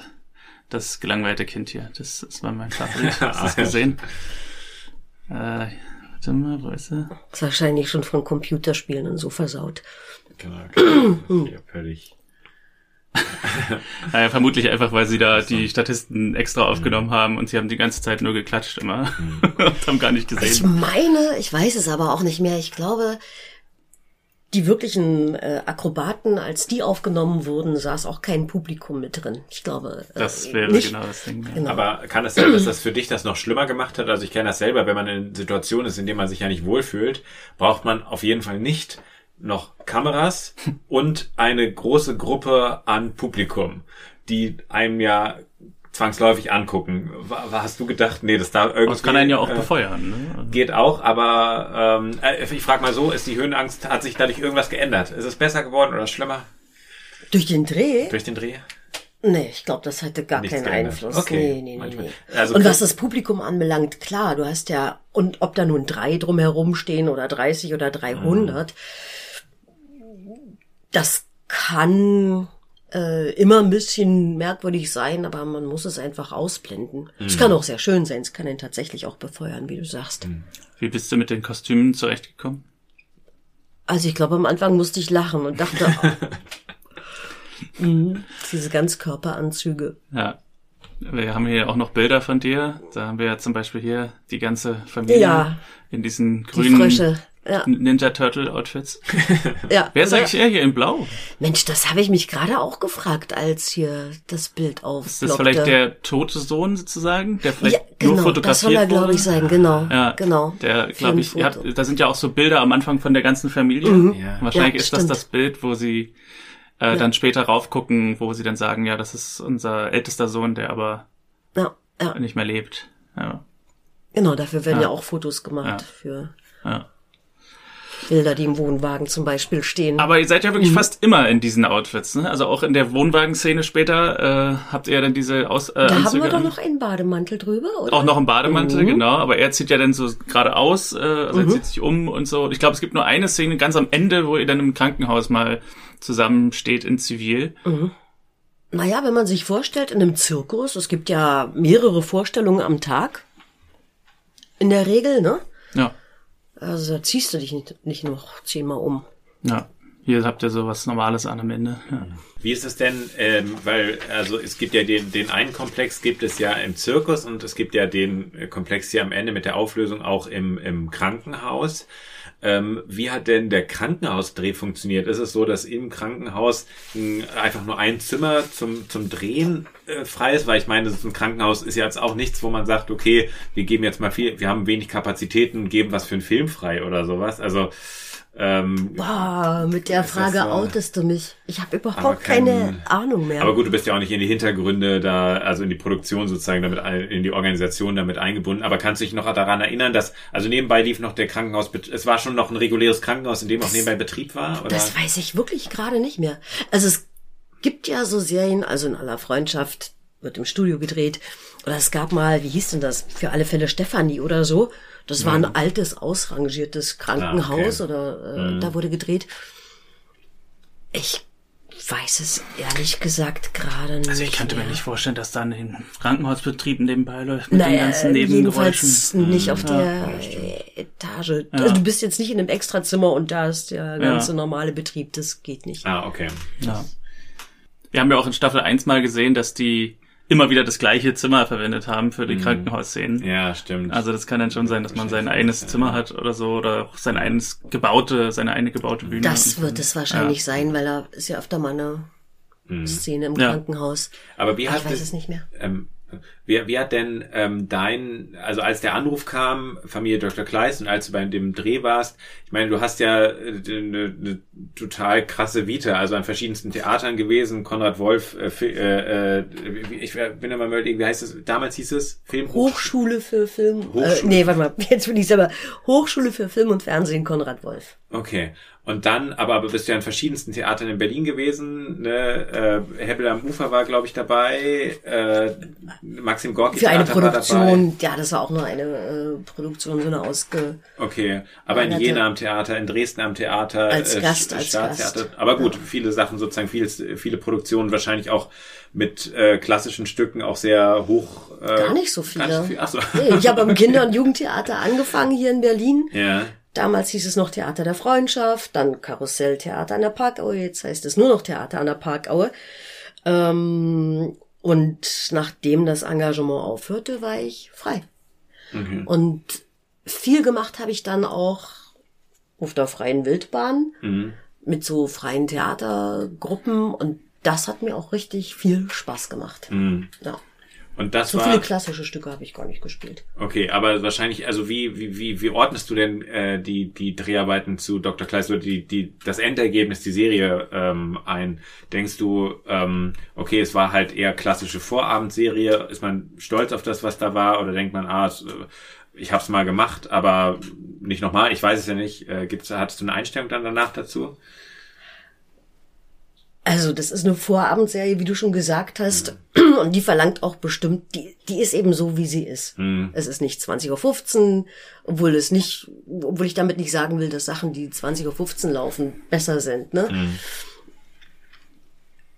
das gelangweilte Kind hier. Das, das war mein Favorit. (laughs) Hast du das gesehen? Äh, warte mal, wo ist er? Ist wahrscheinlich schon von Computerspielen und so versaut. Genau, genau. Hier völlig. (laughs) Naja, vermutlich einfach, weil sie da die Statisten extra aufgenommen haben und sie haben die ganze Zeit nur geklatscht immer und haben gar nicht Ich gesehen. meine, ich weiß es aber auch nicht mehr. Ich glaube, die wirklichen äh, Akrobaten, als die aufgenommen wurden, saß auch kein Publikum mit drin. Ich glaube, äh, Das wäre nicht. genau das Ding. Ja. Genau. Aber kann es sein, dass das für dich das noch schlimmer gemacht hat? Also ich kenne das selber, wenn man in Situationen ist, in denen man sich ja nicht wohlfühlt, braucht man auf jeden Fall nicht noch Kameras (laughs) und eine große Gruppe an Publikum, die einem ja zwangsläufig angucken. Hast du gedacht, nee, das da irgendwie... Aber das kann einen ja auch äh, befeuern. Ne? Geht auch, aber ähm, äh, ich frage mal so, ist die Höhenangst, hat sich dadurch irgendwas geändert? Ist es besser geworden oder schlimmer Durch den Dreh? durch den Dreh? Nee, ich glaube, das hatte gar Nichts keinen geändert. Einfluss. Okay, Nee, nee, nee, manchmal. nee. Also und was das Publikum anbelangt, klar, du hast ja, und ob da nun drei drumherum stehen oder 30 oder 300, das kann äh, immer ein bisschen merkwürdig sein, aber man muss es einfach ausblenden. Es Mhm. kann auch sehr schön sein, es kann ihn tatsächlich auch befeuern, wie du sagst. Wie bist du mit den Kostümen zurechtgekommen? Also ich glaube, am Anfang musste ich lachen und dachte, (laughs) mhm, diese Ganzkörperanzüge. Ja. Wir haben hier auch noch Bilder von dir. Da haben wir ja zum Beispiel hier die ganze Familie Ja. in diesen Die grünen Frösche. Ja, Ninja Turtle Outfits. (laughs) ja. Wer ist eigentlich er hier in Blau? Mensch, das habe ich mich gerade auch gefragt, als hier das Bild Ist aufploppte. das vielleicht der tote Sohn sozusagen, der vielleicht ja, genau, nur fotografiert das soll er, glaube ich, sein, genau. (laughs) Ja, genau. Der, glaube ich, habt, da sind ja auch so Bilder am Anfang von der ganzen Familie. Ja. Wahrscheinlich Ja, ist das stimmt. das Bild, wo sie äh, dann später raufgucken, wo sie dann sagen, ja, das ist unser ältester Sohn, der aber Ja, ja, nicht mehr lebt. Ja, genau, dafür werden Ja. ja, auch Fotos gemacht Ja. für ja. Bilder, die im Wohnwagen zum Beispiel stehen. Aber ihr seid ja Mhm. wirklich fast immer in diesen Outfits, ne? Also auch in der Wohnwagenszene später äh, habt ihr ja dann diese Aus äh, da haben wir doch noch einen Bademantel drüber, oder? Auch noch im Bademantel, Mhm. genau. Aber er zieht ja dann so geradeaus, äh, also er zieht sich um und so. Ich glaube, es gibt nur eine Szene ganz am Ende, wo ihr dann im Krankenhaus mal zusammensteht in Zivil. Naja, wenn man sich vorstellt, in einem Zirkus, es gibt ja mehrere Vorstellungen am Tag. In der Regel, ne? Ja, Also da ziehst du dich nicht, nicht noch zehnmal um. ja. Hier habt ihr so was Normales an am Ende. Ja. Wie ist es denn, ähm, weil, also es gibt ja den, den einen Komplex gibt es ja im Zirkus und es gibt ja den äh, Komplex hier am Ende mit der Auflösung auch im, im Krankenhaus. Ähm, wie hat denn der Krankenhausdreh funktioniert? Ist es so, dass im Krankenhaus mh, einfach nur ein Zimmer zum, zum Drehen äh, frei ist? Weil ich meine, ein Krankenhaus ist ja jetzt auch nichts, wo man sagt, okay, wir geben jetzt mal viel, wir haben wenig Kapazitäten, geben was für einen Film frei oder sowas. Also ähm, Boah, mit der das Frage so? outest du mich. Ich habe überhaupt kein- keine Ahnung mehr. Aber gut, du bist ja auch nicht in die Hintergründe da, also in die Produktion sozusagen damit, in die Organisation damit eingebunden. Aber kannst du dich noch daran erinnern, dass, also nebenbei lief noch der Krankenhaus, es war schon noch ein reguläres Krankenhaus, in dem auch nebenbei Betrieb war? Oder? Das weiß ich wirklich gerade nicht mehr. Also es gibt ja so Serien, also in aller Freundschaft wird im Studio gedreht. Oder es gab mal, wie hieß denn das? Für alle Fälle Stefanie oder so. Das war ein altes, ausrangiertes Krankenhaus Ah, okay. oder äh, da wurde gedreht. Ich weiß es ehrlich gesagt gerade nicht. Also ich könnte mehr. mir nicht vorstellen, dass da ein Krankenhausbetrieb nebenbei läuft mit den Naja, ganzen Nebengeräuschen. jedenfalls nicht auf der Etage. Also du bist jetzt nicht in einem Extrazimmer und da ist der ganze normale Betrieb. Das geht nicht. Ah, okay. Ja. Wir haben ja auch in Staffel 1 mal gesehen, dass die immer wieder das gleiche Zimmer verwendet haben für die Krankenhausszenen. Ja, stimmt. Also das kann dann schon sein, dass man sein eigenes Zimmer hat oder so oder auch sein eigenes gebaute, seine eine gebaute Bühne. Das wird es wahrscheinlich sein, weil da ist ja öfter mal eine Szene im Ja. Krankenhaus. Aber wie Aber hat ich weiß es- es nicht mehr. Ähm, wie, wie hat denn ähm, dein, also als der Anruf kam, Familie Dr. Kleist und als du bei dem Dreh warst, ich meine, du hast ja äh, eine, eine total krasse Vita, also an verschiedensten Theatern gewesen, Konrad Wolf, äh, äh, äh, ich bin immer mal wie heißt es, damals hieß es Film Hochschule für Film. Äh, Hochschule. nee, warte mal, (laughs) jetzt bin ich selber. Hochschule für Film und Fernsehen Konrad Wolf. Okay. Und dann, aber, aber bist du ja in verschiedensten Theatern in Berlin gewesen. Ne? Äh, Hebbel am Ufer war, glaube ich, dabei. Äh, Maxim Gorki Für eine Theater war dabei. Produktion, ja, das war auch nur eine äh, Produktion, so eine ausge... Okay, aber in Jena am Theater, in Dresden am Theater, Als äh, Gast, als Staatstheater. Gast. Aber gut, viele Sachen sozusagen, vieles, viele Produktionen wahrscheinlich auch mit äh, klassischen Stücken auch sehr hoch. Äh, Gar nicht so Gar nicht so viele. viel. Ach so. Nee, ich habe am (laughs) Kinder- und Jugendtheater angefangen hier in Berlin. Ja. Damals hieß es noch Theater der Freundschaft, dann Karusselltheater an der Parkaue, jetzt heißt es nur noch Theater an der Parkaue. Ähm, und nachdem das Engagement aufhörte, war ich frei. Mhm. Und viel gemacht habe ich dann auch auf der freien Wildbahn Mhm. mit so freien Theatergruppen und das hat mir auch richtig viel Spaß gemacht. Mhm. Ja. Und das So war. viele klassische Stücke habe ich gar nicht gespielt. Okay, aber wahrscheinlich, also wie, wie, wie, wie ordnest du denn äh, die, die Dreharbeiten zu Dr. Kleist oder die, die, das Endergebnis, die Serie ähm, ein? Denkst du, ähm, okay, es war halt eher klassische Vorabendserie, ist man stolz auf das, was da war, oder denkt man, ah, es, äh, ich hab's mal gemacht, aber nicht nochmal, ich weiß es ja nicht. Äh, gibt's, hattest du eine Einstellung dann danach dazu? Also das ist eine Vorabendserie, wie du schon gesagt hast. Und die verlangt auch bestimmt, die, die ist eben so, wie sie ist. Es ist nicht 20.15 Uhr, obwohl es nicht, obwohl ich damit nicht sagen will, dass Sachen, die 20.15 Uhr laufen, besser sind. Ne?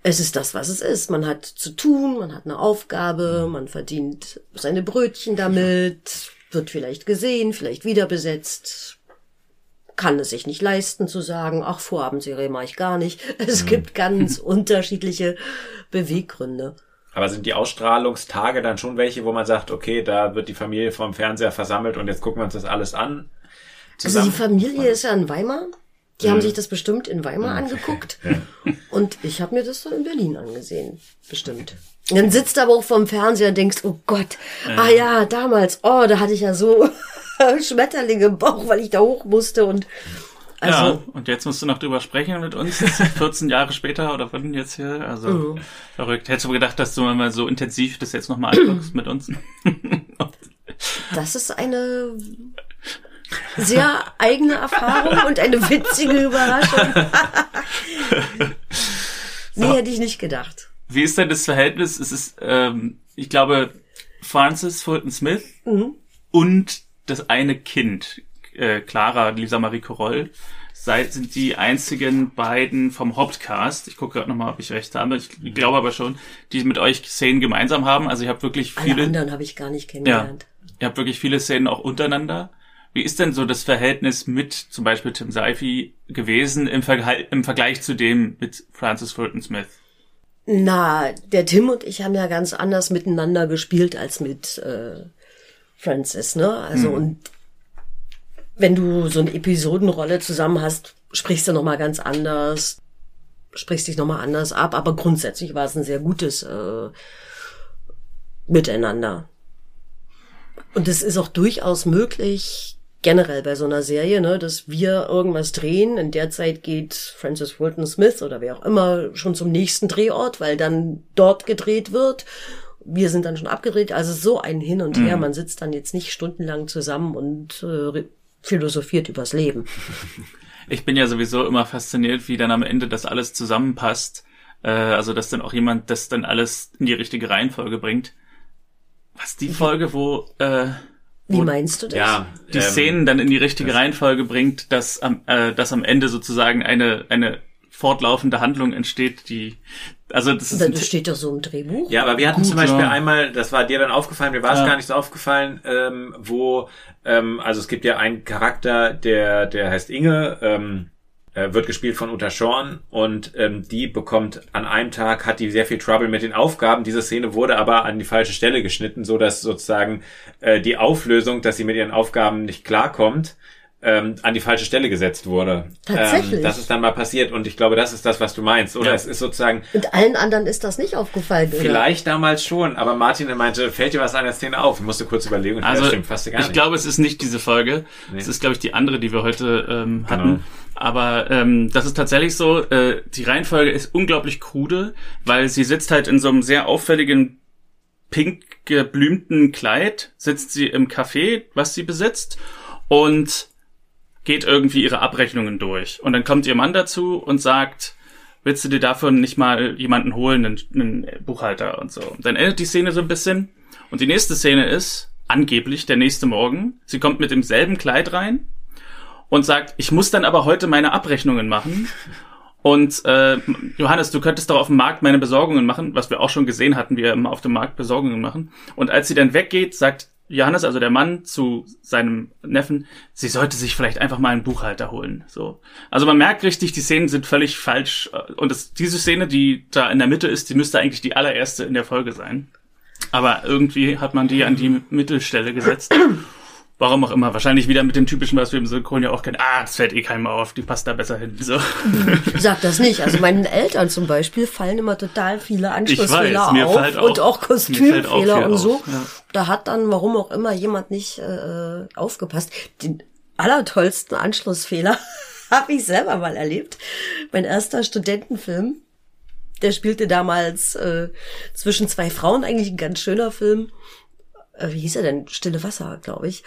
Es ist das, was es ist. Man hat zu tun, man hat eine Aufgabe, man verdient seine Brötchen damit, wird vielleicht gesehen, vielleicht wieder besetzt, kann es sich nicht leisten zu sagen, ach, Vorabendserie mache ich gar nicht. (laughs) Es gibt ganz (laughs) unterschiedliche Beweggründe. Aber sind die Ausstrahlungstage dann schon welche, wo man sagt, okay, da wird die Familie vom Fernseher versammelt und jetzt gucken wir uns das alles an? Also die Familie ist ja in Weimar. Die haben sich das bestimmt in Weimar angeguckt. Und ich habe mir das dann in Berlin angesehen. Bestimmt. Und dann sitzt du aber auch vorm Fernseher und denkst, oh Gott, ah ja, damals, oh, da hatte ich ja so (laughs) Schmetterlinge im Bauch, weil ich da hoch musste und also, ja, und jetzt musst du noch drüber sprechen mit uns, (laughs) 14 Jahre später oder wann jetzt hier, also Mhm. verrückt. Hättest du gedacht, dass du mal so intensiv das jetzt nochmal anguckst mit uns? (laughs) das ist eine sehr eigene Erfahrung und eine witzige Überraschung. nee, hätte ich nicht gedacht. Wie ist denn das Verhältnis? Es ist, ähm, ich glaube, Francis Fulton Smith Mhm. und das eine Kind, äh, Clara Lisa Marie Coroll, seid, sind die einzigen beiden vom Hauptcast. Ich gucke gerade nochmal, ob ich recht habe. Ich glaube aber schon, die mit euch Szenen gemeinsam haben. Also ich habe wirklich Alle viele. anderen habe ich gar nicht kennengelernt. Ihr habt wirklich viele Szenen auch untereinander. Wie ist denn so das Verhältnis mit zum Beispiel Tim Seifi gewesen im, Vergleich, im Vergleich zu dem mit Francis Fulton Smith? Na, der Tim und ich haben ja ganz anders miteinander gespielt als mit äh, Francis, ne? Also und wenn du so eine Episodenrolle zusammen hast, sprichst du noch mal ganz anders, sprichst dich noch mal anders ab. Aber grundsätzlich war es ein sehr gutes äh, Miteinander. Und es ist auch durchaus möglich, generell bei so einer Serie, ne, dass wir irgendwas drehen. In der Zeit geht Francis Fulton Smith oder wer auch immer schon zum nächsten Drehort, weil dann dort gedreht wird. Wir sind dann schon abgedreht. Also so ein Hin und Her. Man sitzt dann jetzt nicht stundenlang zusammen und äh, philosophiert übers Leben. (laughs) Ich bin ja sowieso immer fasziniert, wie dann am Ende das alles zusammenpasst. Äh, also, dass dann auch jemand das dann alles in die richtige Reihenfolge bringt. Was die Folge, wo äh, Wie meinst du das? Ja, die ähm, Szenen dann in die richtige Reihenfolge bringt, dass am, äh, dass am Ende sozusagen eine, eine fortlaufende Handlung entsteht, die, also das ist, Das steht doch so im Drehbuch. Ja, aber wir hatten Gut, zum Beispiel ja. einmal, das war dir dann aufgefallen, mir war es Ja. gar nicht so aufgefallen, ähm, wo, ähm, also es gibt ja einen Charakter, der, der heißt Inge, ähm, äh, wird gespielt von Uta Schorn und ähm, die bekommt an einem Tag, hat die sehr viel Trouble mit den Aufgaben. Diese Szene wurde aber an die falsche Stelle geschnitten, so dass sozusagen äh, die Auflösung, dass sie mit ihren Aufgaben nicht klarkommt, ähm, an die falsche Stelle gesetzt wurde. Tatsächlich? Ähm, das ist dann mal passiert und ich glaube, das ist das, was du meinst. Oder Ja. es ist sozusagen Und allen anderen ist das nicht aufgefallen, oder? Vielleicht damals schon, aber Martin meinte, fällt dir was an der Szene auf? Ich musste kurz überlegen und also stimmt, fast gar ich nicht. glaube, es ist nicht diese Folge. Nee. Es ist, glaube ich, die andere, die wir heute ähm, hatten. Genau. Aber ähm, das ist tatsächlich so, äh, die Reihenfolge ist unglaublich krude, weil sie sitzt halt in so einem sehr auffälligen pink geblümten Kleid, sitzt sie im Café, was sie besitzt, und geht irgendwie ihre Abrechnungen durch. Und dann kommt ihr Mann dazu und sagt, willst du dir dafür nicht mal jemanden holen, einen, einen Buchhalter und so. Dann endet die Szene so ein bisschen. Und die nächste Szene ist, angeblich der nächste Morgen, sie kommt mit demselben Kleid rein und sagt, ich muss dann aber heute meine Abrechnungen machen. Und äh, Johannes, du könntest doch auf dem Markt meine Besorgungen machen, was wir auch schon gesehen hatten, wie wir immer auf dem Markt Besorgungen machen. Und als sie dann weggeht, sagt Johannes, also der Mann, zu seinem Neffen, sie sollte sich vielleicht einfach mal einen Buchhalter holen. So, also man merkt richtig, die Szenen sind völlig falsch. Und das, diese Szene, die da in der Mitte ist, die müsste eigentlich die allererste in der Folge sein. Aber irgendwie hat man die an die Mittelstelle gesetzt. Warum auch immer. Wahrscheinlich wieder mit dem typischen, was wir im Synchron ja auch kennen. Ah, das fällt eh keinem auf. Die passt da besser hin. So. Sag das nicht. Also meinen Eltern zum Beispiel fallen immer total viele Anschlussfehler weiß, auf auch- und auch auch Kostümfehler viel und so. ja. Da hat dann, warum auch immer, jemand nicht äh, aufgepasst. Den allertollsten Anschlussfehler (laughs) habe ich selber mal erlebt. Mein erster Studentenfilm, der spielte damals äh, zwischen zwei Frauen, eigentlich ein ganz schöner Film. Äh, wie hieß er denn? Stille Wasser, glaube ich.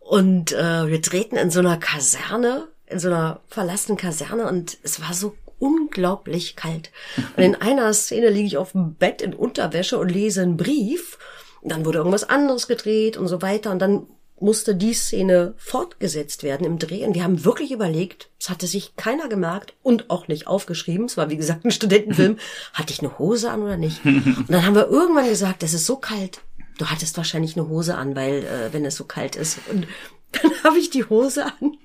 Und äh, wir drehten in so einer Kaserne, in so einer verlassenen Kaserne und es war so unglaublich kalt. Und in einer Szene liege ich auf dem Bett in Unterwäsche und lese einen Brief. Und dann wurde irgendwas anderes gedreht und so weiter. Und dann musste die Szene fortgesetzt werden im Dreh. Und wir haben wirklich überlegt, es hatte sich keiner gemerkt und auch nicht aufgeschrieben. Es war, wie gesagt, ein Studentenfilm. (laughs) Hatte ich eine Hose an oder nicht? Und dann haben wir irgendwann gesagt, es ist so kalt. Du hattest wahrscheinlich eine Hose an, weil, äh, wenn es so kalt ist. Und (laughs) dann habe ich die Hose an.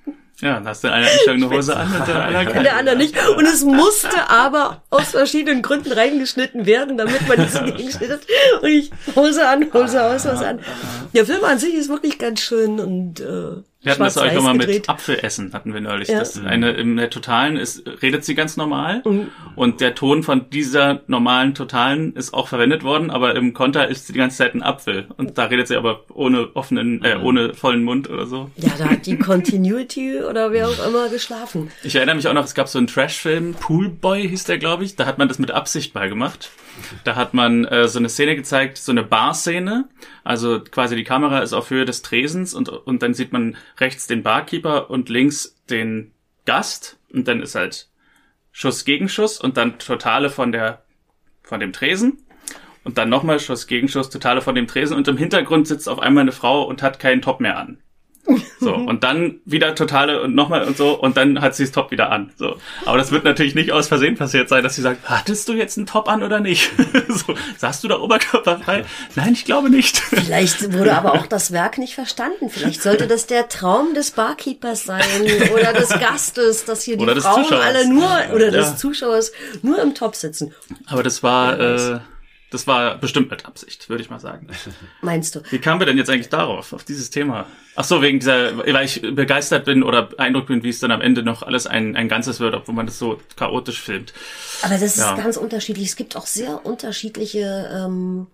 Ja, dann hast du einer eine Hose an und der (laughs) andere keine. Der andere nicht. Und es musste aber aus verschiedenen Gründen reingeschnitten werden, damit man diesen (laughs) Gegenschnitt hat. Und ich Hose an, Hose aus, Hose an. Der Film an sich ist wirklich ganz schön und äh, wir hatten das euch immer mit Apfelessen, hatten wir neulich. Ja. Das eine im der Totalen ist, redet sie ganz normal. Mhm. Und der Ton von dieser normalen Totalen ist auch verwendet worden, aber im Konter ist sie die ganze Zeit ein Apfel. Und da redet sie aber ohne offenen, äh, ohne vollen Mund oder so. Ja, da hat die Continuity oder wer auch immer geschlafen. Ich erinnere mich auch noch, es gab so einen Trash-Film, Poolboy hieß der, glaube ich. Da hat man das mit Absicht beigemacht. Da hat man äh, so eine Szene gezeigt, so eine Bar-Szene. Also quasi die Kamera ist auf Höhe des Tresens und, und dann sieht man rechts den Barkeeper und links den Gast. Und dann ist halt Schuss Gegenschuss und dann Totale von der von dem Tresen. Und dann nochmal Schuss Gegenschuss, Totale von dem Tresen. Und im Hintergrund sitzt auf einmal eine Frau und hat keinen Top mehr an. So, und dann wieder totale und nochmal und so, und dann hat sie das Top wieder an. So. Aber das wird natürlich nicht aus Versehen passiert sein, dass sie sagt, hattest du jetzt einen Top an oder nicht? (laughs) so, sagst du da oberkörperfrei? Nein, ich glaube nicht. (laughs) Vielleicht wurde aber auch das Werk nicht verstanden. Vielleicht sollte das der Traum des Barkeepers sein oder des Gastes, dass hier die Frauen alle nur, oder ja. des Zuschauers nur im Top sitzen. Aber das war, äh, das war bestimmt mit Absicht, würde ich mal sagen. (laughs) Meinst du? Wie kamen wir denn jetzt eigentlich darauf, auf dieses Thema? Ach so, wegen dieser, weil ich begeistert bin oder beeindruckt bin, wie es dann am Ende noch alles ein, ein Ganzes wird, obwohl man das so chaotisch filmt. Aber das ja. ist ganz unterschiedlich. Es gibt auch sehr unterschiedliche ähm,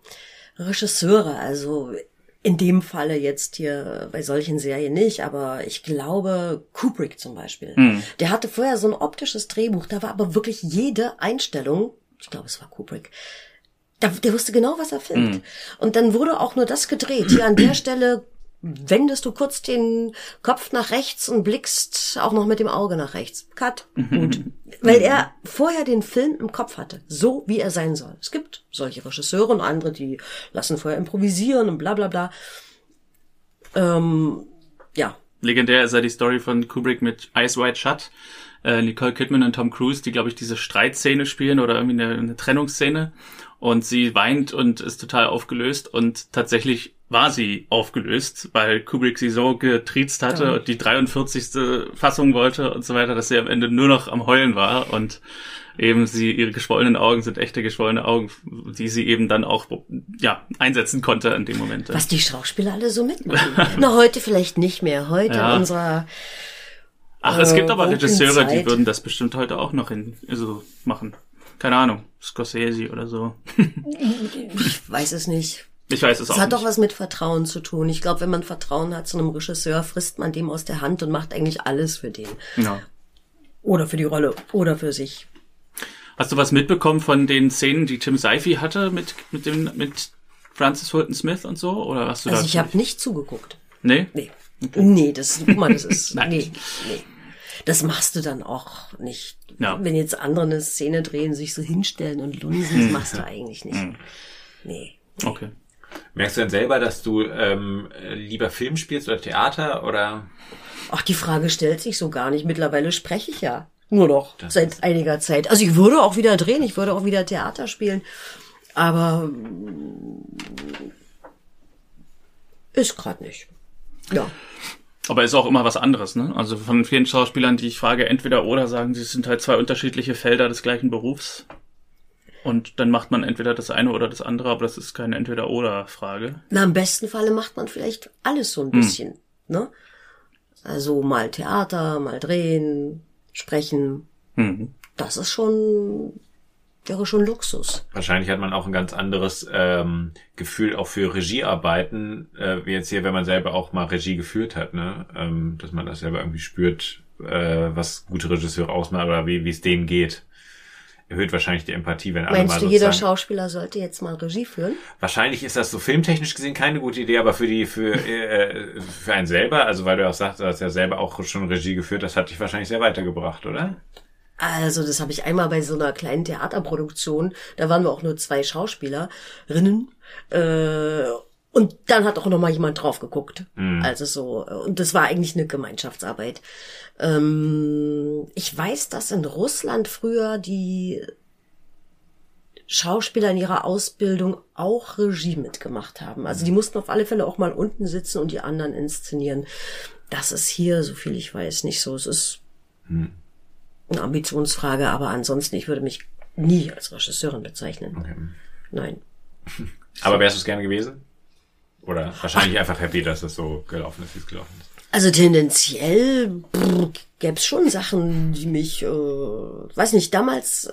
Regisseure. Also in dem Falle jetzt hier bei solchen Serien nicht, aber ich glaube Kubrick zum Beispiel. Hm. Der hatte vorher so ein optisches Drehbuch, da war aber wirklich jede Einstellung, ich glaube es war Kubrick, der, der wusste genau, was er filmt. Mhm. Und dann wurde auch nur das gedreht. Hier an der Stelle wendest du kurz den Kopf nach rechts und blickst auch noch mit dem Auge nach rechts. Cut. Mhm. Gut. Weil er vorher den Film im Kopf hatte. So, wie er sein soll. Es gibt solche Regisseure und andere, die lassen vorher improvisieren und bla, bla, bla. Ähm, ja. Legendär ist ja die Story von Kubrick mit Eyes Wide Shut. Äh, Nicole Kidman und Tom Cruise, die, glaube ich, diese Streitszene spielen oder irgendwie eine, eine Trennungsszene und sie weint und ist total aufgelöst und tatsächlich war sie aufgelöst, weil Kubrick sie so getriezt hatte ja. und die 43. Fassung wollte und so weiter, dass sie am Ende nur noch am Heulen war und eben sie, ihre geschwollenen Augen sind echte geschwollene Augen, die sie eben dann auch, ja, einsetzen konnte in dem Moment. Was die Schauspieler alle so mitmachen. (laughs) Na, heute vielleicht nicht mehr. Heute ja. in unserer Ach, es gibt aber Regisseure, die würden das bestimmt heute auch noch in, so machen keine Ahnung, Scorsese oder so. (laughs) ich weiß es nicht. Ich weiß es auch. Es hat doch was mit Vertrauen zu tun. Ich glaube, wenn man Vertrauen hat zu einem Regisseur, frisst man dem aus der Hand und macht eigentlich alles für den. Ja. Oder für die Rolle oder für sich. Hast du was mitbekommen von den Szenen, die Tim Seifi hatte mit mit dem mit Francis Fulton Smith und so? Oder hast du also ich habe nicht zugeguckt. Nee. Nee. Okay. Nee, das, guck mal, das ist, (laughs) Nein. nee, nee. Das machst du dann auch nicht. Ja. Wenn jetzt andere eine Szene drehen, sich so hinstellen und lunsen, das hm. machst du eigentlich nicht. Hm. Nee. nee. Okay. Merkst du denn selber, dass du ähm, lieber Film spielst oder Theater oder? Ach, die Frage stellt sich so gar nicht. Mittlerweile spreche ich ja nur noch das seit einiger Zeit. Also ich würde auch wieder drehen, ich würde auch wieder Theater spielen, aber ist gerade nicht. Ja. Aber ist auch immer was anderes, ne? Also von vielen Schauspielern, die ich frage, entweder oder sagen, sie sind halt zwei unterschiedliche Felder des gleichen Berufs. Und dann macht man entweder das eine oder das andere, aber das ist keine Entweder-Oder-Frage. Na, im besten Falle macht man vielleicht alles so ein hm. bisschen, hm. ne? Also mal Theater, mal drehen, sprechen. Hm. Das ist schon wäre schon Luxus. Wahrscheinlich hat man auch ein ganz anderes ähm, Gefühl auch für Regiearbeiten, äh, wie jetzt hier, wenn man selber auch mal Regie geführt hat, ne? Ähm, dass man das selber irgendwie spürt, äh, was gute Regisseure ausmachen oder wie wie es denen geht. Erhöht wahrscheinlich die Empathie, wenn alle Meinst mal du, jeder Schauspieler sollte jetzt mal Regie führen? Wahrscheinlich ist das so filmtechnisch gesehen keine gute Idee, aber für die für äh, für einen selber, also weil du auch sagst, du hast ja selber auch schon Regie geführt, das hat dich wahrscheinlich sehr weitergebracht, oder? Also, das habe ich einmal bei so einer kleinen Theaterproduktion, da waren wir auch nur zwei Schauspielerinnen. Äh, und dann hat auch noch mal jemand drauf geguckt. Mhm. Also so, und das war eigentlich eine Gemeinschaftsarbeit. Ähm, ich weiß, dass in Russland früher die Schauspieler in ihrer Ausbildung auch Regie mitgemacht haben. Also die mussten auf alle Fälle auch mal unten sitzen und die anderen inszenieren. Das ist hier, so viel ich weiß, nicht so. Es ist hm eine Ambitionsfrage, aber ansonsten, ich würde mich nie als Regisseurin bezeichnen. Okay. Nein. (laughs) Aber wärst du es gerne gewesen? Oder wahrscheinlich Ach. einfach happy, dass es so gelaufen ist, wie es gelaufen ist? Also tendenziell gäbe es schon Sachen, die mich, äh, weiß nicht, damals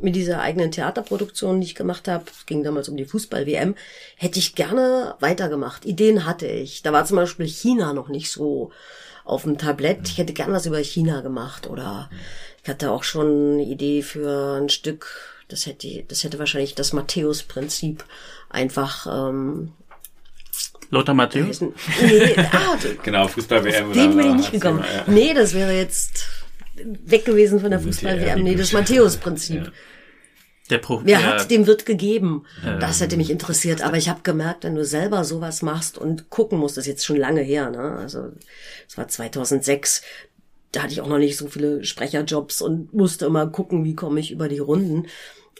mit dieser eigenen Theaterproduktion, die ich gemacht habe, es ging damals um die Fußball-WM, hätte ich gerne weitergemacht. Ideen hatte ich. Da war zum Beispiel China noch nicht so auf dem Tablett. Ich hätte gern was über China gemacht oder ich hatte auch schon eine Idee für ein Stück, das hätte, das hätte wahrscheinlich das Matthäus-Prinzip einfach ähm, Lothar Matthäus? Nee, ah, (laughs) genau, Fußball-WM. Den bin ich nicht gekommen. Ja. Nee, das wäre jetzt weg gewesen von der Fußball-WM. Nee, das Matthäus-Prinzip. Ja. Der Pro Wer hat, dem wird gegeben. Ähm, das hätte mich interessiert. Aber ich habe gemerkt, wenn du selber sowas machst und gucken musst, das ist jetzt schon lange her, ne? Also es war 2006. Da hatte ich auch noch nicht so viele Sprecherjobs und musste immer gucken, wie komme ich über die Runden.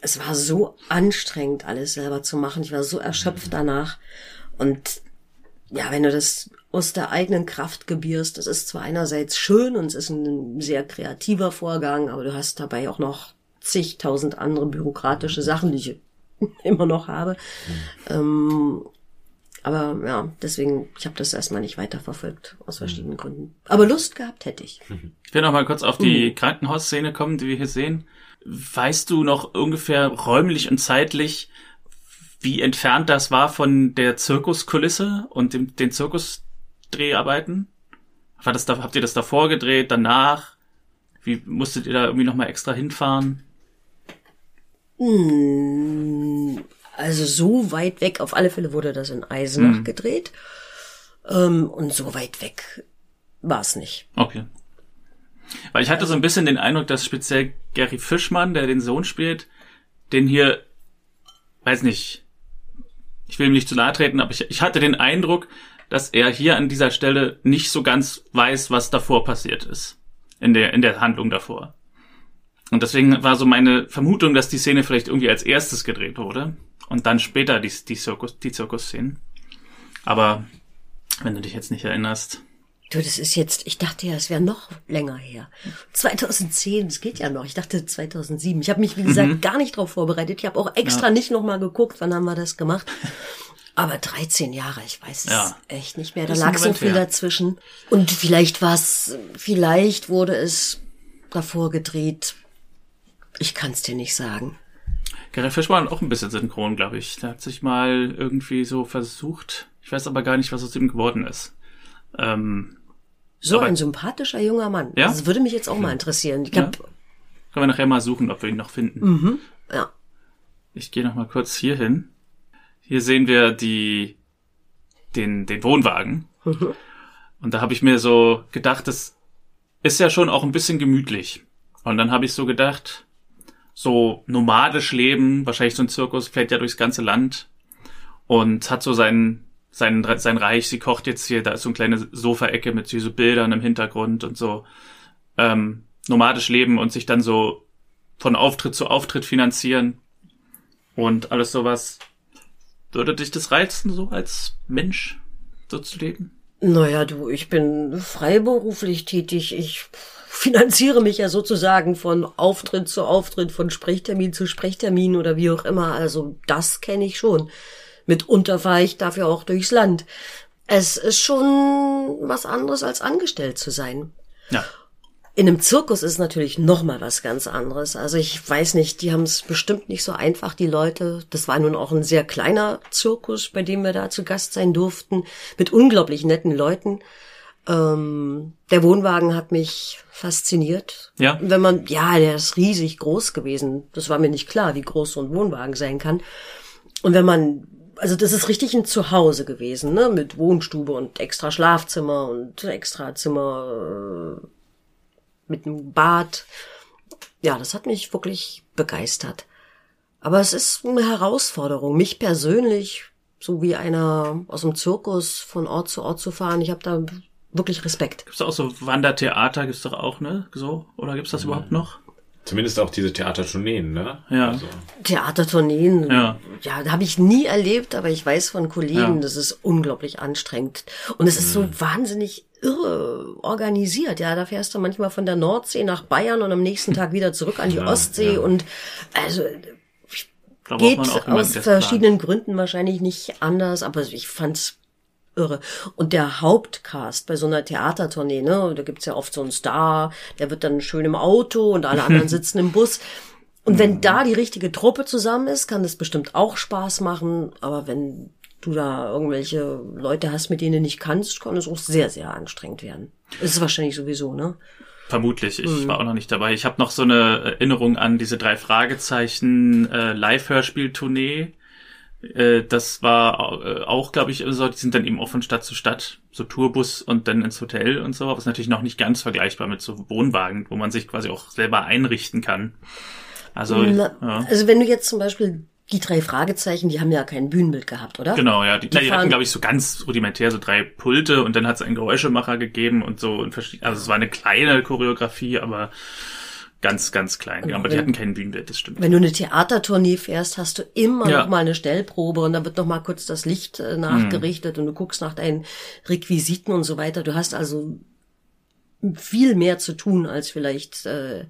Es war so anstrengend, alles selber zu machen. Ich war so erschöpft danach. Und ja, wenn du das aus der eigenen Kraft gebierst, das ist zwar einerseits schön und es ist ein sehr kreativer Vorgang, aber du hast dabei auch noch zigtausend andere bürokratische Sachen, die ich (laughs) immer noch habe. Mhm. Ähm, aber ja, deswegen, ich habe das erstmal nicht weiterverfolgt, aus verschiedenen mhm. Gründen. Aber Lust gehabt hätte ich. Ich will noch mal kurz auf die mhm. Krankenhausszene kommen, die wir hier sehen. Weißt du noch ungefähr räumlich und zeitlich, wie entfernt das war von der Zirkuskulisse und dem, den Zirkusdreharbeiten? War das da, habt ihr das davor gedreht, danach? Wie musstet ihr da irgendwie noch mal extra hinfahren? Hm, also so weit weg, auf alle Fälle wurde das in Eisenach hm. gedreht. Ähm, und so weit weg war es nicht. Okay. Weil ich hatte so ein bisschen den Eindruck, dass speziell Gary Fischmann, der den Sohn spielt, den hier, weiß nicht, ich will ihm nicht zu nahe treten, aber ich, ich hatte den Eindruck, dass er hier an dieser Stelle nicht so ganz weiß, was davor passiert ist. In der, in der Handlung davor. Und deswegen war so meine Vermutung, dass die Szene vielleicht irgendwie als erstes gedreht wurde und dann später die, die Zirkus, die Zirkusszenen. Aber wenn du dich jetzt nicht erinnerst. Du, das ist jetzt, ich dachte ja, es wäre noch länger her. 2010, das geht ja noch. Ich dachte 2007. Ich habe mich, wie gesagt, mhm. gar nicht drauf vorbereitet. Ich habe auch extra ja. nicht nochmal geguckt, wann haben wir das gemacht. Aber 13 Jahre, ich weiß es ja. echt nicht mehr. Da lag so viel dazwischen. Und vielleicht war es, vielleicht wurde es davor gedreht, ich kann es dir nicht sagen. Gary Fischmann auch ein bisschen synchron, glaube ich. Der hat sich mal irgendwie so versucht. Ich weiß aber gar nicht, was aus ihm geworden ist. Ähm, so ein sympathischer junger Mann. Ja? Das würde mich jetzt auch mal interessieren. Ich glaub, ja. Können wir nachher mal suchen, ob wir ihn noch finden. Mhm. Ja. Ich gehe noch mal kurz hier hin. Hier sehen wir die den den Wohnwagen. Mhm. (laughs) Und da habe ich mir so gedacht, das ist ja schon auch ein bisschen gemütlich. Und dann habe ich so gedacht, so nomadisch leben. Wahrscheinlich so ein Zirkus fährt ja durchs ganze Land und hat so sein, sein, sein Reich. Sie kocht jetzt hier, da ist so eine kleine Sofaecke mit so Bildern im Hintergrund und so. Ähm, nomadisch leben und sich dann so von Auftritt zu Auftritt finanzieren und alles sowas. Würde dich das reizen, so als Mensch so zu leben? Naja, du, ich bin freiberuflich tätig. Ich finanziere mich ja sozusagen von Auftritt zu Auftritt, von Sprechtermin zu Sprechtermin oder wie auch immer. Also das kenne ich schon. Mitunter fahre ich dafür auch durchs Land. Es ist schon was anderes als angestellt zu sein. Ja. In einem Zirkus ist natürlich noch mal was ganz anderes. Also ich weiß nicht, die haben es bestimmt nicht so einfach, die Leute. Das war nun auch ein sehr kleiner Zirkus, bei dem wir da zu Gast sein durften, mit unglaublich netten Leuten. Ähm, der Wohnwagen hat mich fasziniert. Ja. Wenn man, ja, der ist riesig groß gewesen. Das war mir nicht klar, wie groß so ein Wohnwagen sein kann. Und wenn man, also das ist richtig ein Zuhause gewesen, ne, mit Wohnstube und extra Schlafzimmer und extra Zimmer äh, mit einem Bad. ja, das hat mich wirklich begeistert. Aber es ist eine Herausforderung, mich persönlich, so wie einer aus dem Zirkus von Ort zu Ort zu fahren. Ich habe da wirklich Respekt. Gibt's da auch so Wandertheater, gibt's doch auch, ne? So? Oder gibt's das mhm. überhaupt noch? Zumindest auch diese Theatertourneen, ne? Ja. Also. Theatertourneen, ja, ja habe ich nie erlebt, aber ich weiß von Kollegen, ja. das ist unglaublich anstrengend. Und es ist so mhm. wahnsinnig irre organisiert. Ja, da fährst du manchmal von der Nordsee nach Bayern und am nächsten Tag wieder zurück an die ja, Ostsee ja. und also geht aus verschiedenen Gründen wahrscheinlich nicht anders, aber ich fand's irre. Und der Hauptcast bei so einer Theatertournee, ne, da gibt's ja oft so einen Star, der wird dann schön im Auto und alle anderen (laughs) sitzen im Bus. Und wenn da die richtige Truppe zusammen ist, kann das bestimmt auch Spaß machen. Aber wenn du da irgendwelche Leute hast, mit denen du nicht kannst, kann es auch sehr, sehr anstrengend werden. Das ist wahrscheinlich sowieso, ne? Vermutlich. Ich mhm. war auch noch nicht dabei. Ich habe noch so eine Erinnerung an diese drei Fragezeichen äh, Live-Hörspiel-Tournee. Äh, das war äh, auch, glaube ich, so, die sind dann eben auch von Stadt zu Stadt, so Tourbus und dann ins Hotel und so, aber ist natürlich noch nicht ganz vergleichbar mit so Wohnwagen, wo man sich quasi auch selber einrichten kann. Also, Na, ja. also wenn du jetzt zum Beispiel die drei Fragezeichen, die haben ja kein Bühnenbild gehabt, oder? Genau, ja. Die, die, die hatten, glaube ich, so ganz rudimentär so drei Pulte und dann hat es einen Geräuschemacher gegeben und so. Und also es war eine kleine Choreografie, aber ganz, ganz klein. Ja, aber die hatten kein Bühnenbild, das stimmt. Wenn du eine Theatertournee fährst, hast du immer ja. noch mal eine Stellprobe und da wird noch mal kurz das Licht äh, nachgerichtet mhm. und du guckst nach deinen Requisiten und so weiter. Du hast also viel mehr zu tun als vielleicht äh,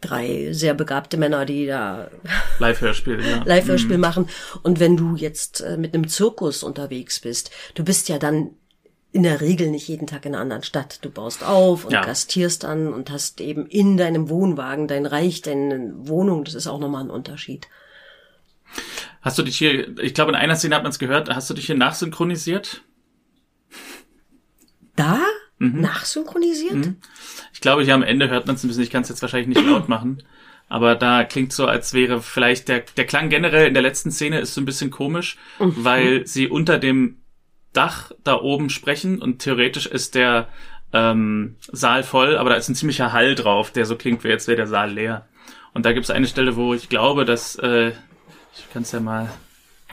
drei sehr begabte Männer, die da (laughs) Live-Hörspiel, ja. Live-Hörspiel mhm. machen. Und wenn du jetzt äh, mit einem Zirkus unterwegs bist, du bist ja dann in der Regel nicht jeden Tag in einer anderen Stadt. Du baust auf und ja. gastierst dann und hast eben in deinem Wohnwagen dein Reich, deine Wohnung. Das ist auch nochmal ein Unterschied. Hast du dich hier, ich glaube in einer Szene hat man es gehört, hast du dich hier nachsynchronisiert? Da? Mhm. Nachsynchronisiert? Mhm. Ich glaube, hier am Ende hört man es ein bisschen, ich kann es jetzt wahrscheinlich nicht laut machen. Aber da klingt so, als wäre vielleicht der, der Klang generell in der letzten Szene ist so ein bisschen komisch, mhm. weil sie unter dem Dach da oben sprechen und theoretisch ist der ähm, Saal voll, aber da ist ein ziemlicher Hall drauf, der so klingt, wie jetzt wäre der Saal leer. Und da gibt es eine Stelle, wo ich glaube, dass äh, ich kann es ja mal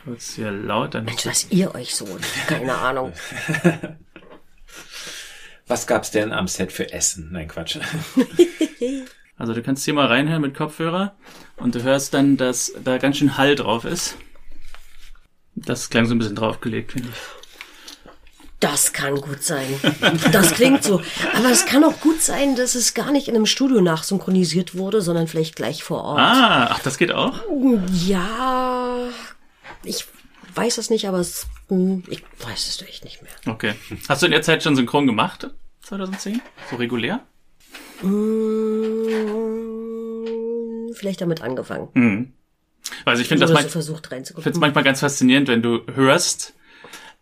kurz hier laut. Dann Mensch, was ihr euch so, keine Ahnung. (laughs) Was gab's denn am Set für Essen? Nein, Quatsch. (laughs) Also du kannst hier mal reinhören mit Kopfhörer und du hörst dann, dass da ganz schön Hall drauf ist. Das klang so ein bisschen draufgelegt, finde ich. Das kann gut sein. Das klingt so. Aber es kann auch gut sein, dass es gar nicht in einem Studio nachsynchronisiert wurde, sondern vielleicht gleich vor Ort. Ah, ach, das geht auch? Ja, ich weiß es nicht, aber es, hm, ich weiß es echt nicht mehr. Okay. Hast du in der Zeit schon synchron gemacht? 2010? So regulär? Hm, vielleicht damit angefangen. Mhm. Also ich finde das, mein, so manchmal ganz faszinierend, wenn du hörst,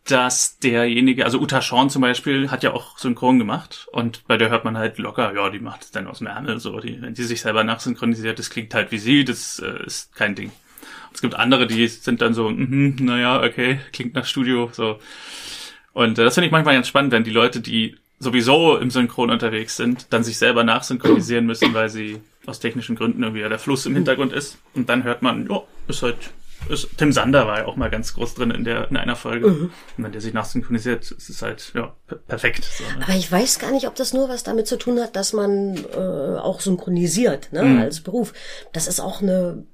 dass derjenige, also Uta Shawn zum Beispiel, hat ja auch synchron gemacht und bei der hört man halt locker, ja, die macht es dann aus dem Ärmel, so, die, wenn die sich selber nachsynchronisiert, das klingt halt wie sie, das äh, ist kein Ding. Es gibt andere, die sind dann so, mm, naja, okay, klingt nach Studio, so. Und äh, das finde ich manchmal ganz spannend, wenn die Leute, die sowieso im Synchron unterwegs sind, dann sich selber nachsynchronisieren müssen, weil sie aus technischen Gründen irgendwie der Fluss im Hintergrund ist. Und dann hört man, ja, ist halt Tim Sander war ja auch mal ganz groß drin in der in einer Folge. Mhm. Und wenn der sich nachsynchronisiert, ist es halt ja perfekt. So, ne? Aber ich weiß gar nicht, ob das nur was damit zu tun hat, dass man äh, auch synchronisiert ne, mhm. als Beruf. Das ist auch eine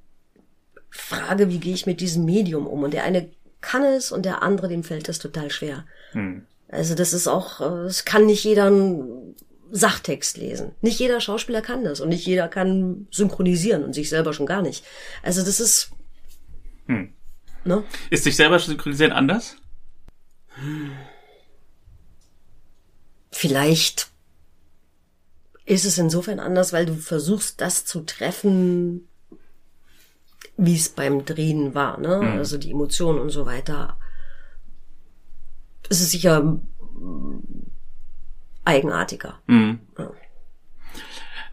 Frage, wie gehe ich mit diesem Medium um? Und der eine kann es und der andere, dem fällt es total schwer. Mhm. Also das ist auch, äh, es kann nicht jeder einen Sachtext lesen. Nicht jeder Schauspieler kann das und nicht jeder kann synchronisieren und sich selber schon gar nicht. Also das ist hm. Ne? Ist sich selber synchronisieren anders? Vielleicht ist es insofern anders, weil du versuchst, das zu treffen, wie es beim Drehen war, ne? Mhm. Also die Emotionen und so weiter. Es ist sicher eigenartiger. Mhm. Ja.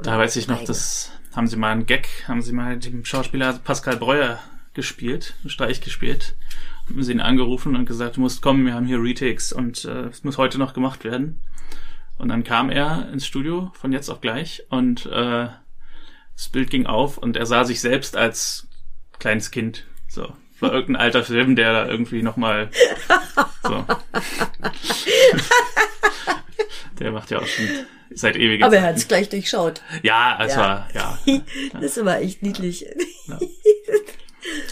Da weiß ich noch, das haben sie mal einen Gag, haben sie mal dem Schauspieler Pascal Breuer gespielt, einen Streich gespielt. Haben sie ihn angerufen und gesagt, du musst kommen, wir haben hier Retakes und äh, es muss heute noch gemacht werden. Und dann kam er ins Studio von jetzt auf gleich und äh, das Bild ging auf und er sah sich selbst als kleines Kind. So. War (laughs) irgendein alter Film, der da irgendwie nochmal. So. (laughs) der macht ja auch schon seit ewigen Aber er hat es gleich durchschaut. Ja, es Ja. war, ja. (laughs) Das aber echt niedlich.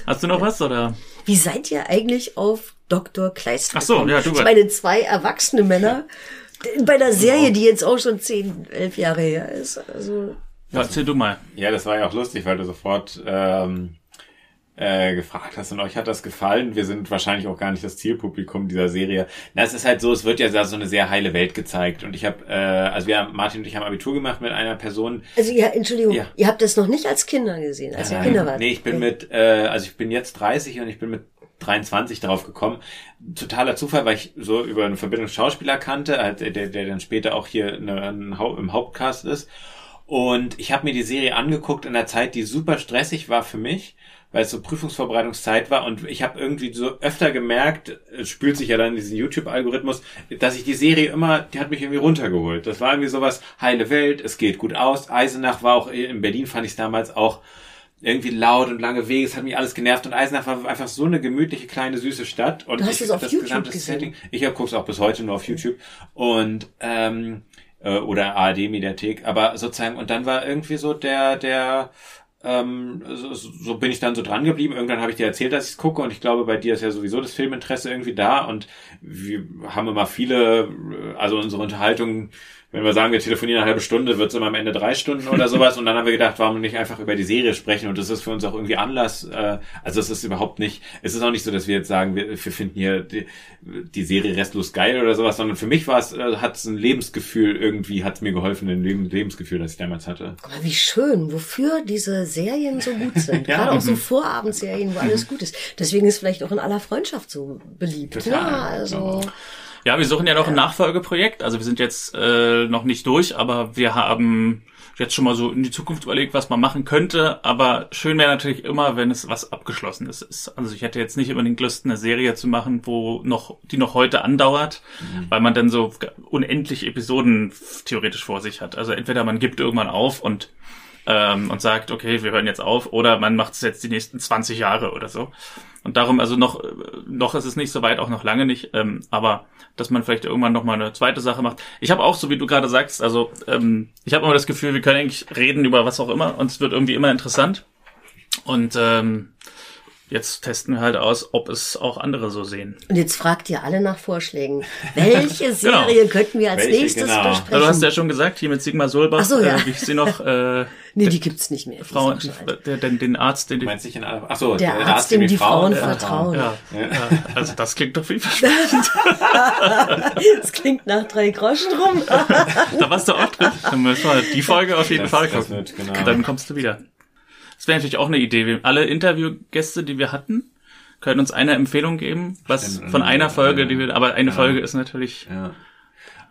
Hast du noch was oder? Wie seid ihr eigentlich auf Dr. Kleist Ach so, ja, du Ich meine, zwei erwachsene Männer bei einer Serie, die jetzt auch schon zehn, elf Jahre her ist. Also, Ja, erzähl du mal. Ja, das war ja auch lustig, weil du sofort ähm, äh, gefragt hast und euch hat das gefallen. Wir sind wahrscheinlich auch gar nicht das Zielpublikum dieser Serie. Na, es ist halt so, es wird ja da so eine sehr heile Welt gezeigt. Und ich habe, äh, also wir, haben- Martin und ich haben Abitur gemacht mit einer Person. also ja, Entschuldigung, Ja. ihr habt das noch nicht als Kinder gesehen, als ihr Kinder wart. Nee, ich bin mit, äh, also ich bin jetzt 30 und ich bin mit 23 darauf gekommen. Totaler Zufall, weil ich so über eine Verbindung Schauspieler kannte, halt, der, der dann später auch hier im Hauptcast ist. Und ich habe mir die Serie angeguckt in einer Zeit, die super stressig war für mich, weil es so Prüfungsvorbereitungszeit war. Und ich habe irgendwie so öfter gemerkt, es spült sich ja dann in diesen YouTube-Algorithmus, dass ich die Serie immer, die hat mich irgendwie runtergeholt. Das war irgendwie sowas, heile Welt, es geht gut aus. Eisenach war auch, in Berlin fand ich es damals auch irgendwie laut und lange Wege, es hat mich alles genervt und Eisenach war einfach so eine gemütliche kleine süße Stadt und Du hast ich, es auf das YouTube gesamte gesehen? Setting, ich gucke es auch bis heute nur auf YouTube und ähm, äh, oder ARD Mediathek, aber sozusagen und dann war irgendwie so der der ähm, so, so bin ich dann so dran geblieben. Irgendwann habe ich dir erzählt, dass ich es gucke und ich glaube, bei dir ist ja sowieso das Filminteresse irgendwie da und wir haben immer viele, äh, also unsere Unterhaltung, wenn wir sagen, wir telefonieren eine halbe Stunde, wird es immer am Ende drei Stunden oder (laughs) sowas und dann haben wir gedacht, warum nicht einfach über die Serie sprechen und das ist für uns auch irgendwie Anlass, äh, also es ist überhaupt nicht, es ist auch nicht so, dass wir jetzt sagen, wir, wir finden hier die, die Serie restlos geil oder sowas, sondern für mich war es, äh, hat es ein Lebensgefühl irgendwie, hat es mir geholfen, ein Leben, Lebensgefühl, das ich damals hatte. Aber wie schön, wofür diese Serien so gut sind. (laughs) Ja. Gerade auch so Vorabendserien, wo alles gut ist. Deswegen ist vielleicht auch in aller Freundschaft so beliebt. Total. Ja, also Ja, wir suchen ja noch ein Nachfolgeprojekt. Also wir sind jetzt äh, noch nicht durch, aber wir haben jetzt schon mal so in die Zukunft überlegt, was man machen könnte. Aber schön wäre natürlich immer, wenn es was Abgeschlossenes ist. Also ich hätte jetzt nicht unbedingt Lust, eine Serie zu machen, wo noch, die noch heute andauert, weil man dann so unendlich Episoden theoretisch vor sich hat. Also entweder man gibt irgendwann auf und ähm, und sagt, okay, wir hören jetzt auf, oder man macht es jetzt die nächsten 20 Jahre oder so. Und darum, also noch, noch ist es nicht so weit, auch noch lange nicht, ähm, aber dass man vielleicht irgendwann noch mal eine zweite Sache macht. Ich habe auch, so wie du gerade sagst, also ähm, ich habe immer das Gefühl, wir können eigentlich reden über was auch immer und es wird irgendwie immer interessant. Und ähm, jetzt testen wir halt aus, ob es auch andere so sehen. Und jetzt fragt ihr alle nach Vorschlägen. (laughs) Welche Serie könnten wir als Welche, nächstes genau. Na, besprechen? du hast ja schon gesagt, hier mit Sigmar Solbach, Ach so, ja. äh, wie ich sie noch, (laughs) äh, nee, die gibt's nicht mehr. Die Frauen, der, den, den Arzt, den die, Du meinst in ach so, Der Arzt, dem die Frauen vertrauen. ja, ja, also das klingt doch vielversprechend. (laughs) Das klingt nach drei Groschen rum. da warst du auch drin. Dann müssen wir die Folge auf jeden Das- Fall das gucken. wird, genau. Dann kommst du wieder. Das wäre natürlich auch eine Idee. Wir, alle Interviewgäste, die wir hatten, können uns eine Empfehlung geben, was Stimmt. von einer Folge, die wir, aber eine Ja. Folge ist natürlich, Ja.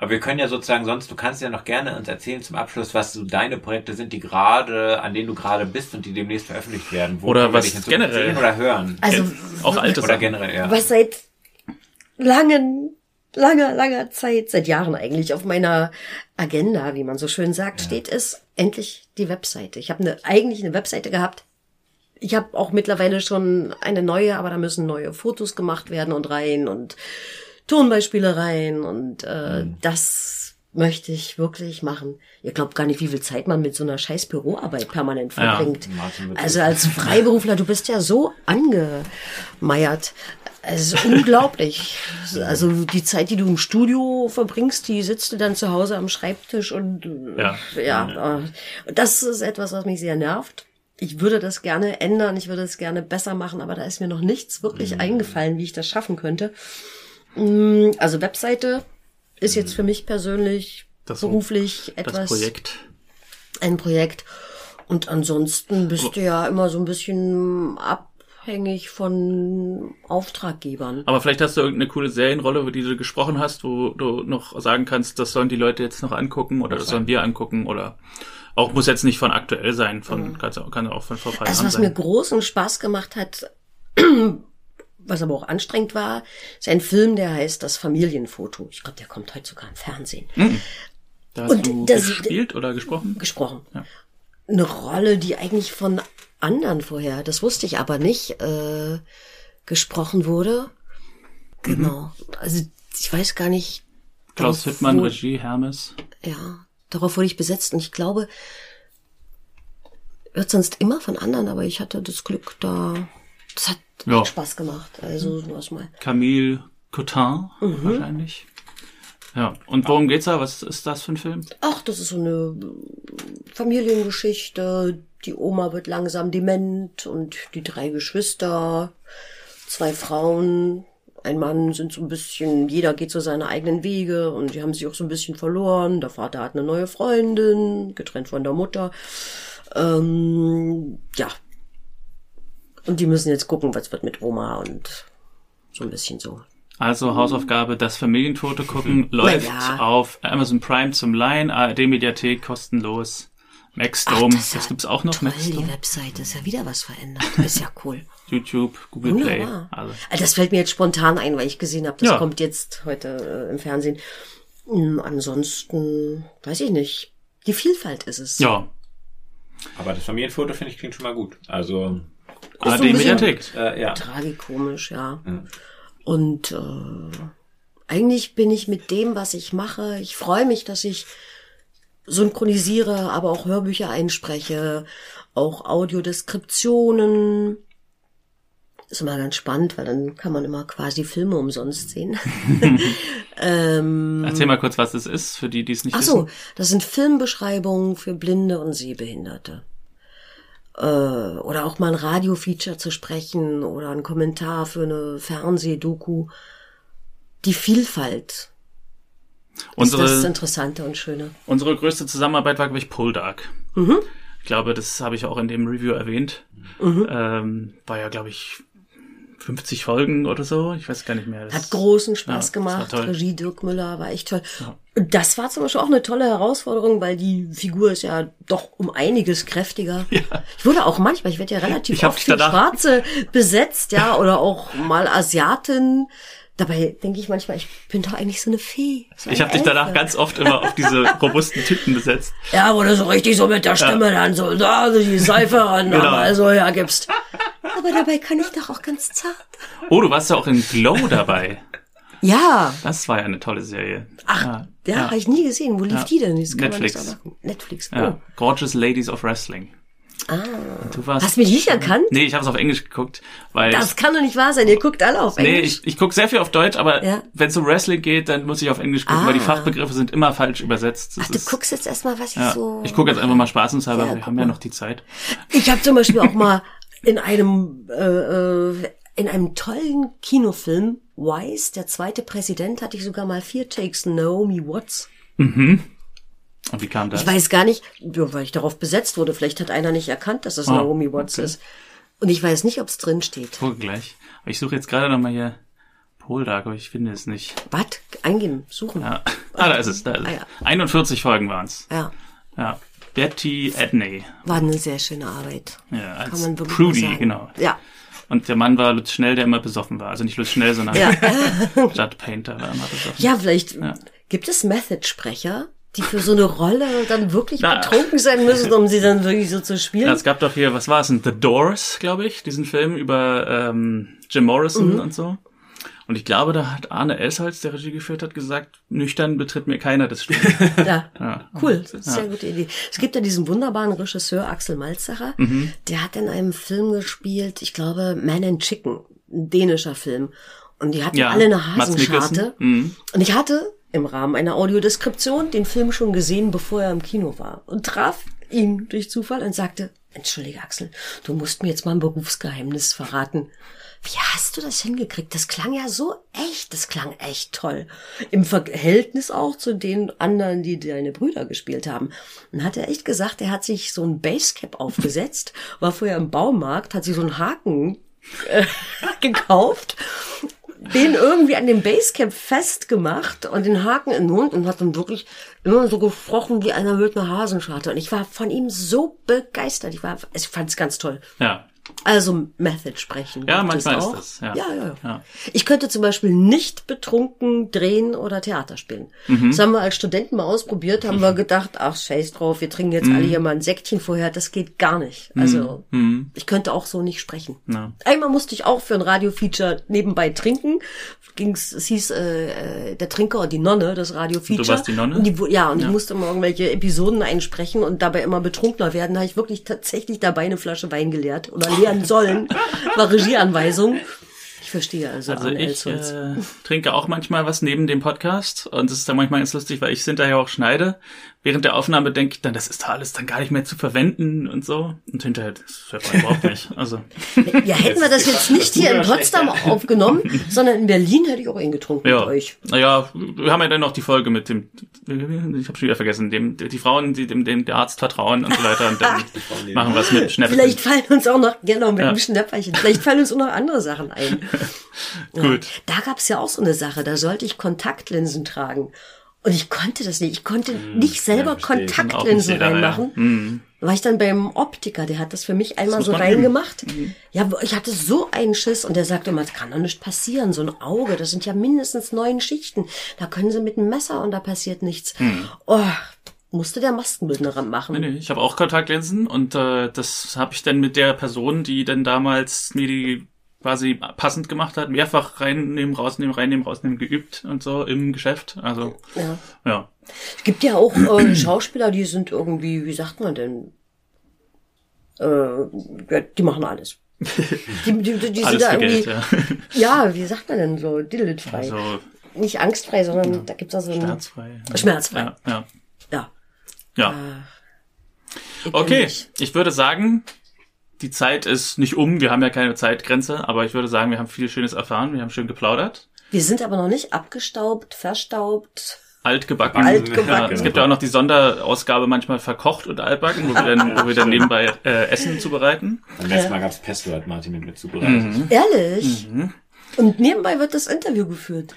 Aber wir können ja sozusagen sonst, du kannst ja noch gerne uns erzählen zum Abschluss, was so deine Projekte sind, die gerade, an denen du gerade bist und die demnächst veröffentlicht werden. Wo Oder was generell. sehen oder hören? Also, auch alte oder generell, ja. was seit langen, langer, langer Zeit, seit Jahren eigentlich auf meiner Agenda, wie man so schön sagt, steht, ist endlich die Webseite. Ich habe eine, eigentlich eine Webseite gehabt. Ich habe auch mittlerweile schon eine neue, aber da müssen neue Fotos gemacht werden und rein und Tonbeispiele rein und äh, das möchte ich wirklich machen. Ihr glaubt gar nicht, wie viel Zeit man mit so einer scheiß Büroarbeit permanent Ja. verbringt. Wird Also als Freiberufler, du bist ja so angemeiert. Es ist unglaublich. (laughs) Also die Zeit, die du im Studio verbringst, die sitzt du dann zu Hause am Schreibtisch und äh, Ja. ja. äh, Das ist etwas, was mich sehr nervt. Ich würde das gerne ändern, ich würde es gerne besser machen, aber da ist mir noch nichts wirklich Mhm. eingefallen, wie ich das schaffen könnte. Mm, Also Webseite ist jetzt für mich persönlich Mhm. Das- beruflich das etwas Projekt. ein Projekt. Und ansonsten bist du ja immer so ein bisschen abhängig von Auftraggebern. Aber vielleicht hast du irgendeine coole Serienrolle, über die du gesprochen hast, wo du noch sagen kannst, das sollen die Leute jetzt noch angucken oder das sollen wir angucken oder auch muss jetzt nicht von aktuell sein, von kann, kann auch von vor Also was mir sein. großen Spaß gemacht hat, was aber auch anstrengend war, ist ein Film, der heißt Das Familienfoto. Ich glaube, der kommt heute sogar im Fernsehen. Da hast und du das- gespielt oder gesprochen? Gesprochen. Ja. eine Rolle, die eigentlich von anderen vorher, das wusste ich aber nicht, äh, gesprochen wurde. Genau. Also ich weiß gar nicht. Klaus Hittmann, wurde- Regie, Hermes. Ja, darauf wurde ich besetzt und ich glaube, wird sonst immer von anderen, aber ich hatte das Glück, da das hat Ja. Spaß gemacht. Also sowas mal. Camille Cotin, Mhm. wahrscheinlich. Ja. Und worum geht's da? Was ist das für ein Film? Ach, das ist so eine Familiengeschichte. Die Oma wird langsam dement und die drei Geschwister, zwei Frauen, ein Mann sind so ein bisschen, jeder geht so seine eigenen Wege und die haben sich auch so ein bisschen verloren. Der Vater hat eine neue Freundin, getrennt von der Mutter. Ähm, ja. Und die müssen jetzt gucken, was wird mit Oma und so ein bisschen so. Also Hausaufgabe, das Familienfoto gucken, läuft ja. auf Amazon Prime zum Leihen, ARD-Mediathek, kostenlos. Maxdome, das, ja gibt's auch noch, Toll, Maxdome. die Webseite ist ja wieder was verändert. Ist ja cool. (laughs) YouTube, Google Play. Wunderbar. Also, Also das fällt mir jetzt spontan ein, weil ich gesehen habe, das Ja. kommt jetzt heute äh, im Fernsehen. Hm, ansonsten, weiß ich nicht. Die Vielfalt ist es. ja, Aber das Familienfoto finde ich klingt schon mal gut. Also, so ein bisschen- ARD-Mediathek. äh, ja. Tragikomisch, ja. Ja. Und äh, eigentlich bin ich mit dem, was ich mache, ich freue mich, dass ich synchronisiere, aber auch Hörbücher einspreche, auch Audiodeskriptionen. Ist immer ganz spannend, weil dann kann man immer quasi Filme umsonst sehen. (laughs) (laughs) ähm, Erzähl mal kurz, was das ist, für die, die es nicht Ach so, wissen. das sind Filmbeschreibungen für Blinde und Sehbehinderte. Äh, oder auch mal ein Radio-Feature zu sprechen oder ein Kommentar für eine Fernsehdoku. Die Vielfalt ist das Unsere, Interessante und Schöne. unsere größte Zusammenarbeit war, glaube ich, Poldark. Mhm. Ich glaube, das habe ich auch in dem Review erwähnt. Ähm, war ja, glaube ich, 50 Folgen oder so. Ich weiß gar nicht mehr. Das- Hat großen Spaß Ja, gemacht. Regie Dirk Müller war echt toll. Und das war zum Beispiel auch eine tolle Herausforderung, weil die Figur ist ja doch um einiges kräftiger. Ich wurde auch manchmal, ich werde ja relativ Ich oft für Schwarze besetzt, ja, oder auch mal Asiatin. Dabei denke ich manchmal, ich bin doch eigentlich so eine Fee. So Ich habe dich danach ganz oft immer auf diese (laughs) robusten Typen besetzt. Ja, wo du so richtig so mit der Stimme dann so, da so die Seife ran, Genau. aber so hergibst. Aber dabei kann ich doch auch ganz zart. Oh, du warst ja auch in Glow dabei. (laughs) Ja. Das war ja eine tolle Serie. Ach, ja, ja, ja. habe ich nie gesehen. Wo lief Ja. die denn? Das kann Netflix. Man nicht sagen. Netflix. Ja. Gorgeous Ladies of Wrestling. Ah. Du warst Hast du mich nicht erkannt? Nee, ich habe es auf Englisch geguckt, weil Das kann doch nicht wahr sein. Ihr guckt alle auf Nee, Englisch. ich, ich gucke sehr viel auf Deutsch, aber Ja. wenn es um Wrestling geht, dann muss ich auf Englisch gucken, weil die Ah. Fachbegriffe sind immer falsch übersetzt. Das Ach, du ist- guckst jetzt erstmal, was ich ja. so. Ich gucke jetzt einfach mal spaßenshalber, Ja, wir haben ja noch die Zeit. Ich habe zum Beispiel auch mal in einem äh, äh, in einem tollen Kinofilm Wise, der zweite Präsident, hatte ich sogar mal vier Takes Naomi Watts. Und wie kam das? Ich weiß gar nicht, ja, weil ich darauf besetzt wurde. Vielleicht hat einer nicht erkannt, dass das Ah, Naomi Watts okay. ist. Und ich weiß nicht, ob es drin steht. Gucke gleich. Aber ich suche jetzt gerade noch mal hier Poldark, aber ich finde es nicht. Was? Eingeben, suchen. Ja. Ah, da ist es. Da ist Ah, es. ja. 41 Folgen waren's. ja. Ja. Betty Edney. War eine sehr schöne Arbeit. Ja, als Kann man wirklich Prudy, sagen. genau. Ja. Und der Mann war Lutz Schnell, der immer besoffen war. Also nicht Lutz Schnell, sondern Ja. (laughs) Judd Painter war immer besoffen. Ja, vielleicht gibt es Method-Sprecher, die für so eine Rolle dann wirklich Na. betrunken sein müssen, um sie dann wirklich so zu spielen. Ja, es gab doch hier, was war es denn? The Doors, glaube ich, diesen Film über ähm, Jim Morrison Mhm. und so. Und ich glaube, da hat Arne Elsholz, der Regie geführt hat, gesagt, nüchtern betritt mir keiner das Spiel. (laughs) Ja. Ja. Cool, das ist eine sehr gute Idee. Es gibt ja diesen wunderbaren Regisseur Axel Malzacher, Mhm. der hat in einem Film gespielt, ich glaube Man and Chicken, ein dänischer Film. Und die hatten Ja, alle eine Hasenscharte. Mhm. Und ich hatte im Rahmen einer Audiodeskription den Film schon gesehen, bevor er im Kino war. Und traf ihn durch Zufall und sagte, Entschuldige Axel, du musst mir jetzt mal ein Berufsgeheimnis verraten. Wie hast du das hingekriegt? Das klang ja so echt. Das klang echt toll. Im Verhältnis auch zu den anderen, die deine Brüder gespielt haben. Und hat er echt gesagt, er hat sich so ein Basecap aufgesetzt, war vorher im Baumarkt, hat sich so einen Haken äh, (laughs) gekauft, den irgendwie an dem Basecap festgemacht und den Haken in den Mund und hat dann wirklich immer so gesprochen wie einer mit einer Hasenscharte. Und ich war von ihm so begeistert. Ich war, ich fand es ganz toll. Ja. Also Method sprechen. Ja, manchmal ist auch. das, ja. Ja, ja, ja. Ich könnte zum Beispiel nicht betrunken drehen oder Theater spielen. Mhm. Das haben wir als Studenten mal ausprobiert, haben wir gedacht, ach scheiß drauf, wir trinken jetzt alle Mhm. hier mal ein Säckchen vorher. Das geht gar nicht. Also ich könnte auch so nicht sprechen. Ja. Einmal musste ich auch für ein Radio-Feature nebenbei trinken. Ging's, es hieß äh, äh, der Trinker und die Nonne, das Radio-Feature. Du warst die Nonne? Und die, ja, und Ja. ich musste immer irgendwelche Episoden einsprechen und dabei immer betrunkener werden. Da habe ich wirklich tatsächlich dabei eine Flasche Wein geleert oder leeren sollen. War Regieanweisung. Ich verstehe also, Also Arne ich äh, trinke auch manchmal was neben dem Podcast und es ist dann manchmal ganz lustig, weil ich es hinterher auch schneide. Während der Aufnahme denke ich dann, das ist alles dann gar nicht mehr zu verwenden und so. Und hinterher, das hört man überhaupt nicht. Also Ja, hätten wir das jetzt nicht hier in Potsdam aufgenommen, sondern in Berlin hätte ich auch ihn getrunken ja, mit euch. naja, wir haben ja dann noch die Folge mit dem, ich habe schon wieder vergessen, dem die Frauen, die dem, dem der Arzt vertrauen und so weiter und dann (laughs) machen wir es mit (laughs) Schnäppchen. Vielleicht fallen uns auch noch, genau, mit Ja. einem Schnäpperchen, vielleicht fallen uns auch noch andere Sachen ein. (laughs) Gut. Da gab's ja auch so eine Sache, da sollte ich Kontaktlinsen tragen. Und ich konnte das nicht. Ich konnte nicht selber ja, Kontaktlinsen jeder, ja. reinmachen. Mhm. War ich dann beim Optiker, der hat das für mich einmal so reingemacht. Ja, ich hatte so einen Schiss und der sagte immer, das kann doch nicht passieren, so ein Auge, das sind ja mindestens neun Schichten. Da können sie mit einem Messer und da passiert nichts. Oh, musste der Maskenbildner machen. Nee, nee, ich habe auch Kontaktlinsen und äh, das habe ich dann mit der Person, die dann damals mir die quasi passend gemacht hat, mehrfach reinnehmen, rausnehmen, reinnehmen, rausnehmen, geübt und so im Geschäft. Also Ja. ja. Es gibt ja auch äh, (clears throat) Schauspieler, die sind irgendwie, wie sagt man denn? Äh, ja, die machen alles. Die, die, die, die (laughs) sind Alles da für irgendwie, Geld, ja. (laughs) ja, wie sagt man denn so, diddletfrei. Also Nicht angstfrei, sondern da gibt's auch so ein schmerzfrei. Schmerzfrei. Ja, ja. Ja. ja. Ich Okay, ich würde sagen, die Zeit ist nicht um. Wir haben ja keine Zeitgrenze, aber ich würde sagen, wir haben viel Schönes erfahren. Wir haben schön geplaudert. Wir sind aber noch nicht abgestaubt, verstaubt. Altgebacken. Altgebacken. Ja, es gibt ja auch noch die Sonderausgabe manchmal verkocht und altbacken, wo wir dann, wo wir dann nebenbei äh, Essen zubereiten. Beim letzten Mal gab's Pesto, hat Martin mit, mit zubereitet. Mhm. Ehrlich? Und nebenbei wird das Interview geführt.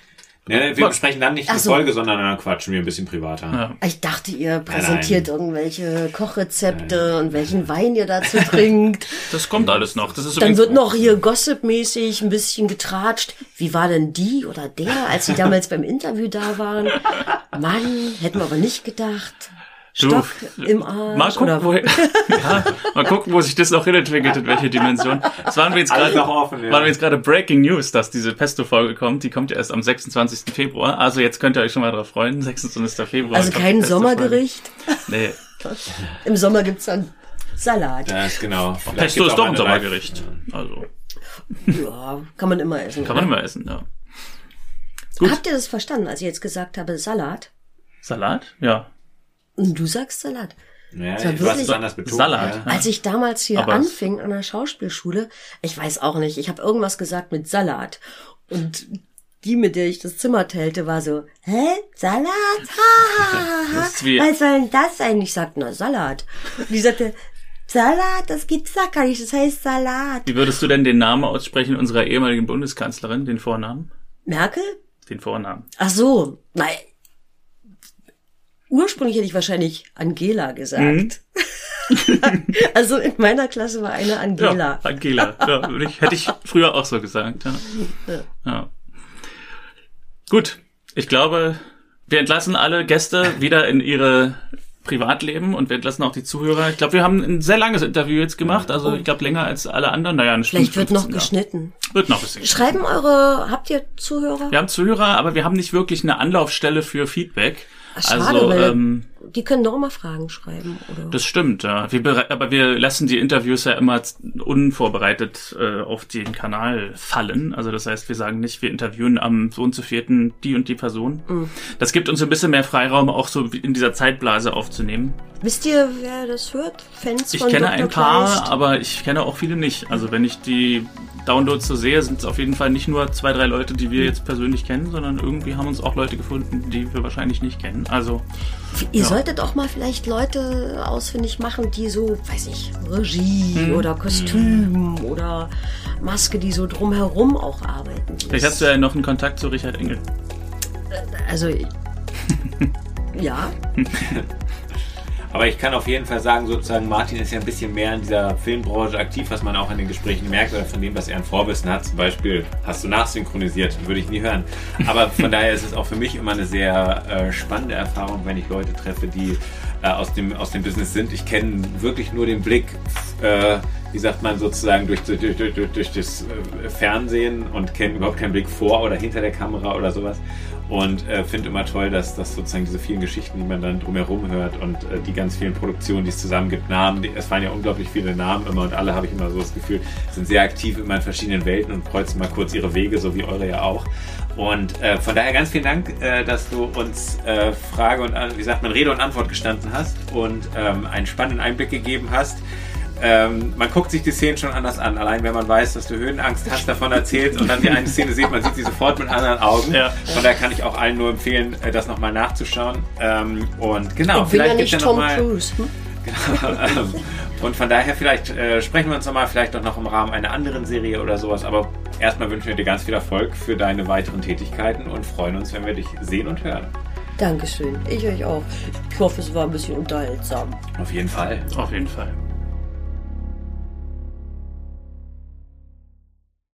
Ja, wir besprechen dann nicht Ach die so. Folge, sondern dann quatschen wir ein bisschen privater. Ja. Ich dachte, ihr präsentiert irgendwelche Kochrezepte und welchen Wein ihr dazu trinkt. (laughs) Das kommt alles noch. Das ist Dann wird noch hier gossipmäßig ein bisschen getratscht. Wie war denn die oder der, als sie damals beim Interview da waren? Mann, hätten wir aber nicht gedacht. Stock im Arsch. Mal gucken, oder wo, (laughs) ja, mal gucken, wo sich das noch hinentwickelt, in welche Dimension. Das waren wir jetzt gerade, noch offen, ja. waren wir jetzt gerade Breaking News, dass diese Pesto-Folge kommt. Die kommt ja erst am 26. Februar. Also jetzt könnt ihr euch schon mal drauf freuen. 26. Februar. Also kein. Sommergericht. Nee. (laughs) Im Sommer gibt's dann Salat. Das ist genau. Vielleicht Pesto ist doch ein Sommergericht. Also, Ja, kann man immer essen. kann man oder? immer essen, ja. Gut. Habt ihr das verstanden, als ich jetzt gesagt habe Salat? Salat? Ja. Und du sagst Salat. Ja, Das war du hast es anders betont. Salat. Ja. Als ich damals hier Aber- anfing an der Schauspielschule, ich weiß auch nicht, ich habe irgendwas gesagt mit Salat. Und die, mit der ich das Zimmer teilte, war so, hä? Salat? Ha, ha, ha, Was soll denn das sein? Ich sagte, na, Salat. Und die sagte, Salat, das gibt's da gar nicht, das heißt Salat. Wie würdest du denn den Namen aussprechen unserer ehemaligen Bundeskanzlerin, den Vornamen? Merkel? Den Vornamen. Ach so, nein. Ursprünglich hätte ich wahrscheinlich Angela gesagt. (laughs) also in meiner Klasse war eine Angela. Ja, Angela. Ja, hätte ich früher auch so gesagt. Ja. Ja. Gut, ich glaube, wir entlassen alle Gäste wieder in ihre Privatleben und wir entlassen auch die Zuhörer. Ich glaube, wir haben ein sehr langes Interview jetzt gemacht, also ich glaube länger als alle anderen. Naja, eine Vielleicht Stunde wird noch 15, ja. geschnitten. Wird noch ein bisschen. Schreiben eure, habt ihr Zuhörer? Wir haben Zuhörer, aber wir haben nicht wirklich eine Anlaufstelle für Feedback. Ach, schade, also, ähm, die können doch immer Fragen schreiben, oder? Das stimmt, ja. Wir aber wir lassen die Interviews ja immer unvorbereitet äh, auf den Kanal fallen. Also das heißt, wir sagen nicht, wir interviewen am so und so vierten die und die Person. Mhm. Das gibt uns ein bisschen mehr Freiraum, auch so in dieser Zeitblase aufzunehmen. Wisst ihr, wer das hört? Fans Ich von kenne Dr. ein paar, Kleist? aber ich kenne auch viele nicht. Also wenn ich die Downloads so sehe, sind es auf jeden Fall nicht nur zwei, drei Leute, die wir jetzt persönlich kennen, sondern irgendwie haben uns auch Leute gefunden, die wir wahrscheinlich nicht kennen. Also Ihr Ja. solltet auch mal vielleicht Leute ausfindig machen, die so, weiß ich, Regie Hm. oder Kostüm oder Maske, die so drumherum auch arbeiten. vielleicht hast du ja noch einen Kontakt zu Richard Engel. Also, (laughs) ja, (laughs) Aber ich kann auf jeden Fall sagen, sozusagen, Martin ist ja ein bisschen mehr in dieser Filmbranche aktiv, was man auch in den Gesprächen merkt oder von dem, was er an Vorwissen hat. Zum Beispiel hast du nachsynchronisiert, würde ich nie hören. Aber von (laughs) daher ist es auch für mich immer eine sehr äh, spannende Erfahrung, wenn ich Leute treffe, die äh, aus, dem, aus dem Business sind. Ich kenne wirklich nur den Blick, äh, wie sagt man sozusagen, durch, durch, durch, durch das äh, Fernsehen und kenne überhaupt keinen Blick vor oder hinter der Kamera oder sowas. Und äh, finde immer toll, dass, dass sozusagen diese vielen Geschichten, die man dann drumherum hört und äh, die ganz vielen Produktionen, die es zusammen gibt, Namen, die, es waren ja unglaublich viele Namen immer und alle habe ich immer so das Gefühl, sind sehr aktiv immer in verschiedenen Welten und kreuzen mal kurz ihre Wege, so wie eure ja auch. Und äh, von daher ganz vielen Dank, äh, dass du uns äh, Frage und, wie sagt man, Rede und Antwort gestanden hast und ähm, einen spannenden Einblick gegeben hast. Ähm, man guckt sich die Szenen schon anders an. Allein wenn man weiß, dass du Höhenangst hast, davon erzählst und dann die eine Szene sieht, man sieht sie sofort mit anderen Augen. Ja. Von daher kann ich auch allen nur empfehlen, äh, das nochmal nachzuschauen. Ähm, und genau, und vielleicht gibt es ja nochmal. Hm? Genau, (laughs) ähm, und von daher vielleicht äh, sprechen wir uns nochmal, vielleicht auch noch im Rahmen einer anderen Serie oder sowas. Aber erstmal wünschen wir dir ganz viel Erfolg für deine weiteren Tätigkeiten und freuen uns, wenn wir dich sehen und hören. Dankeschön. Ich euch auch. Ich hoffe, es war ein bisschen unterhaltsam. Auf jeden Fall. Auf jeden Fall.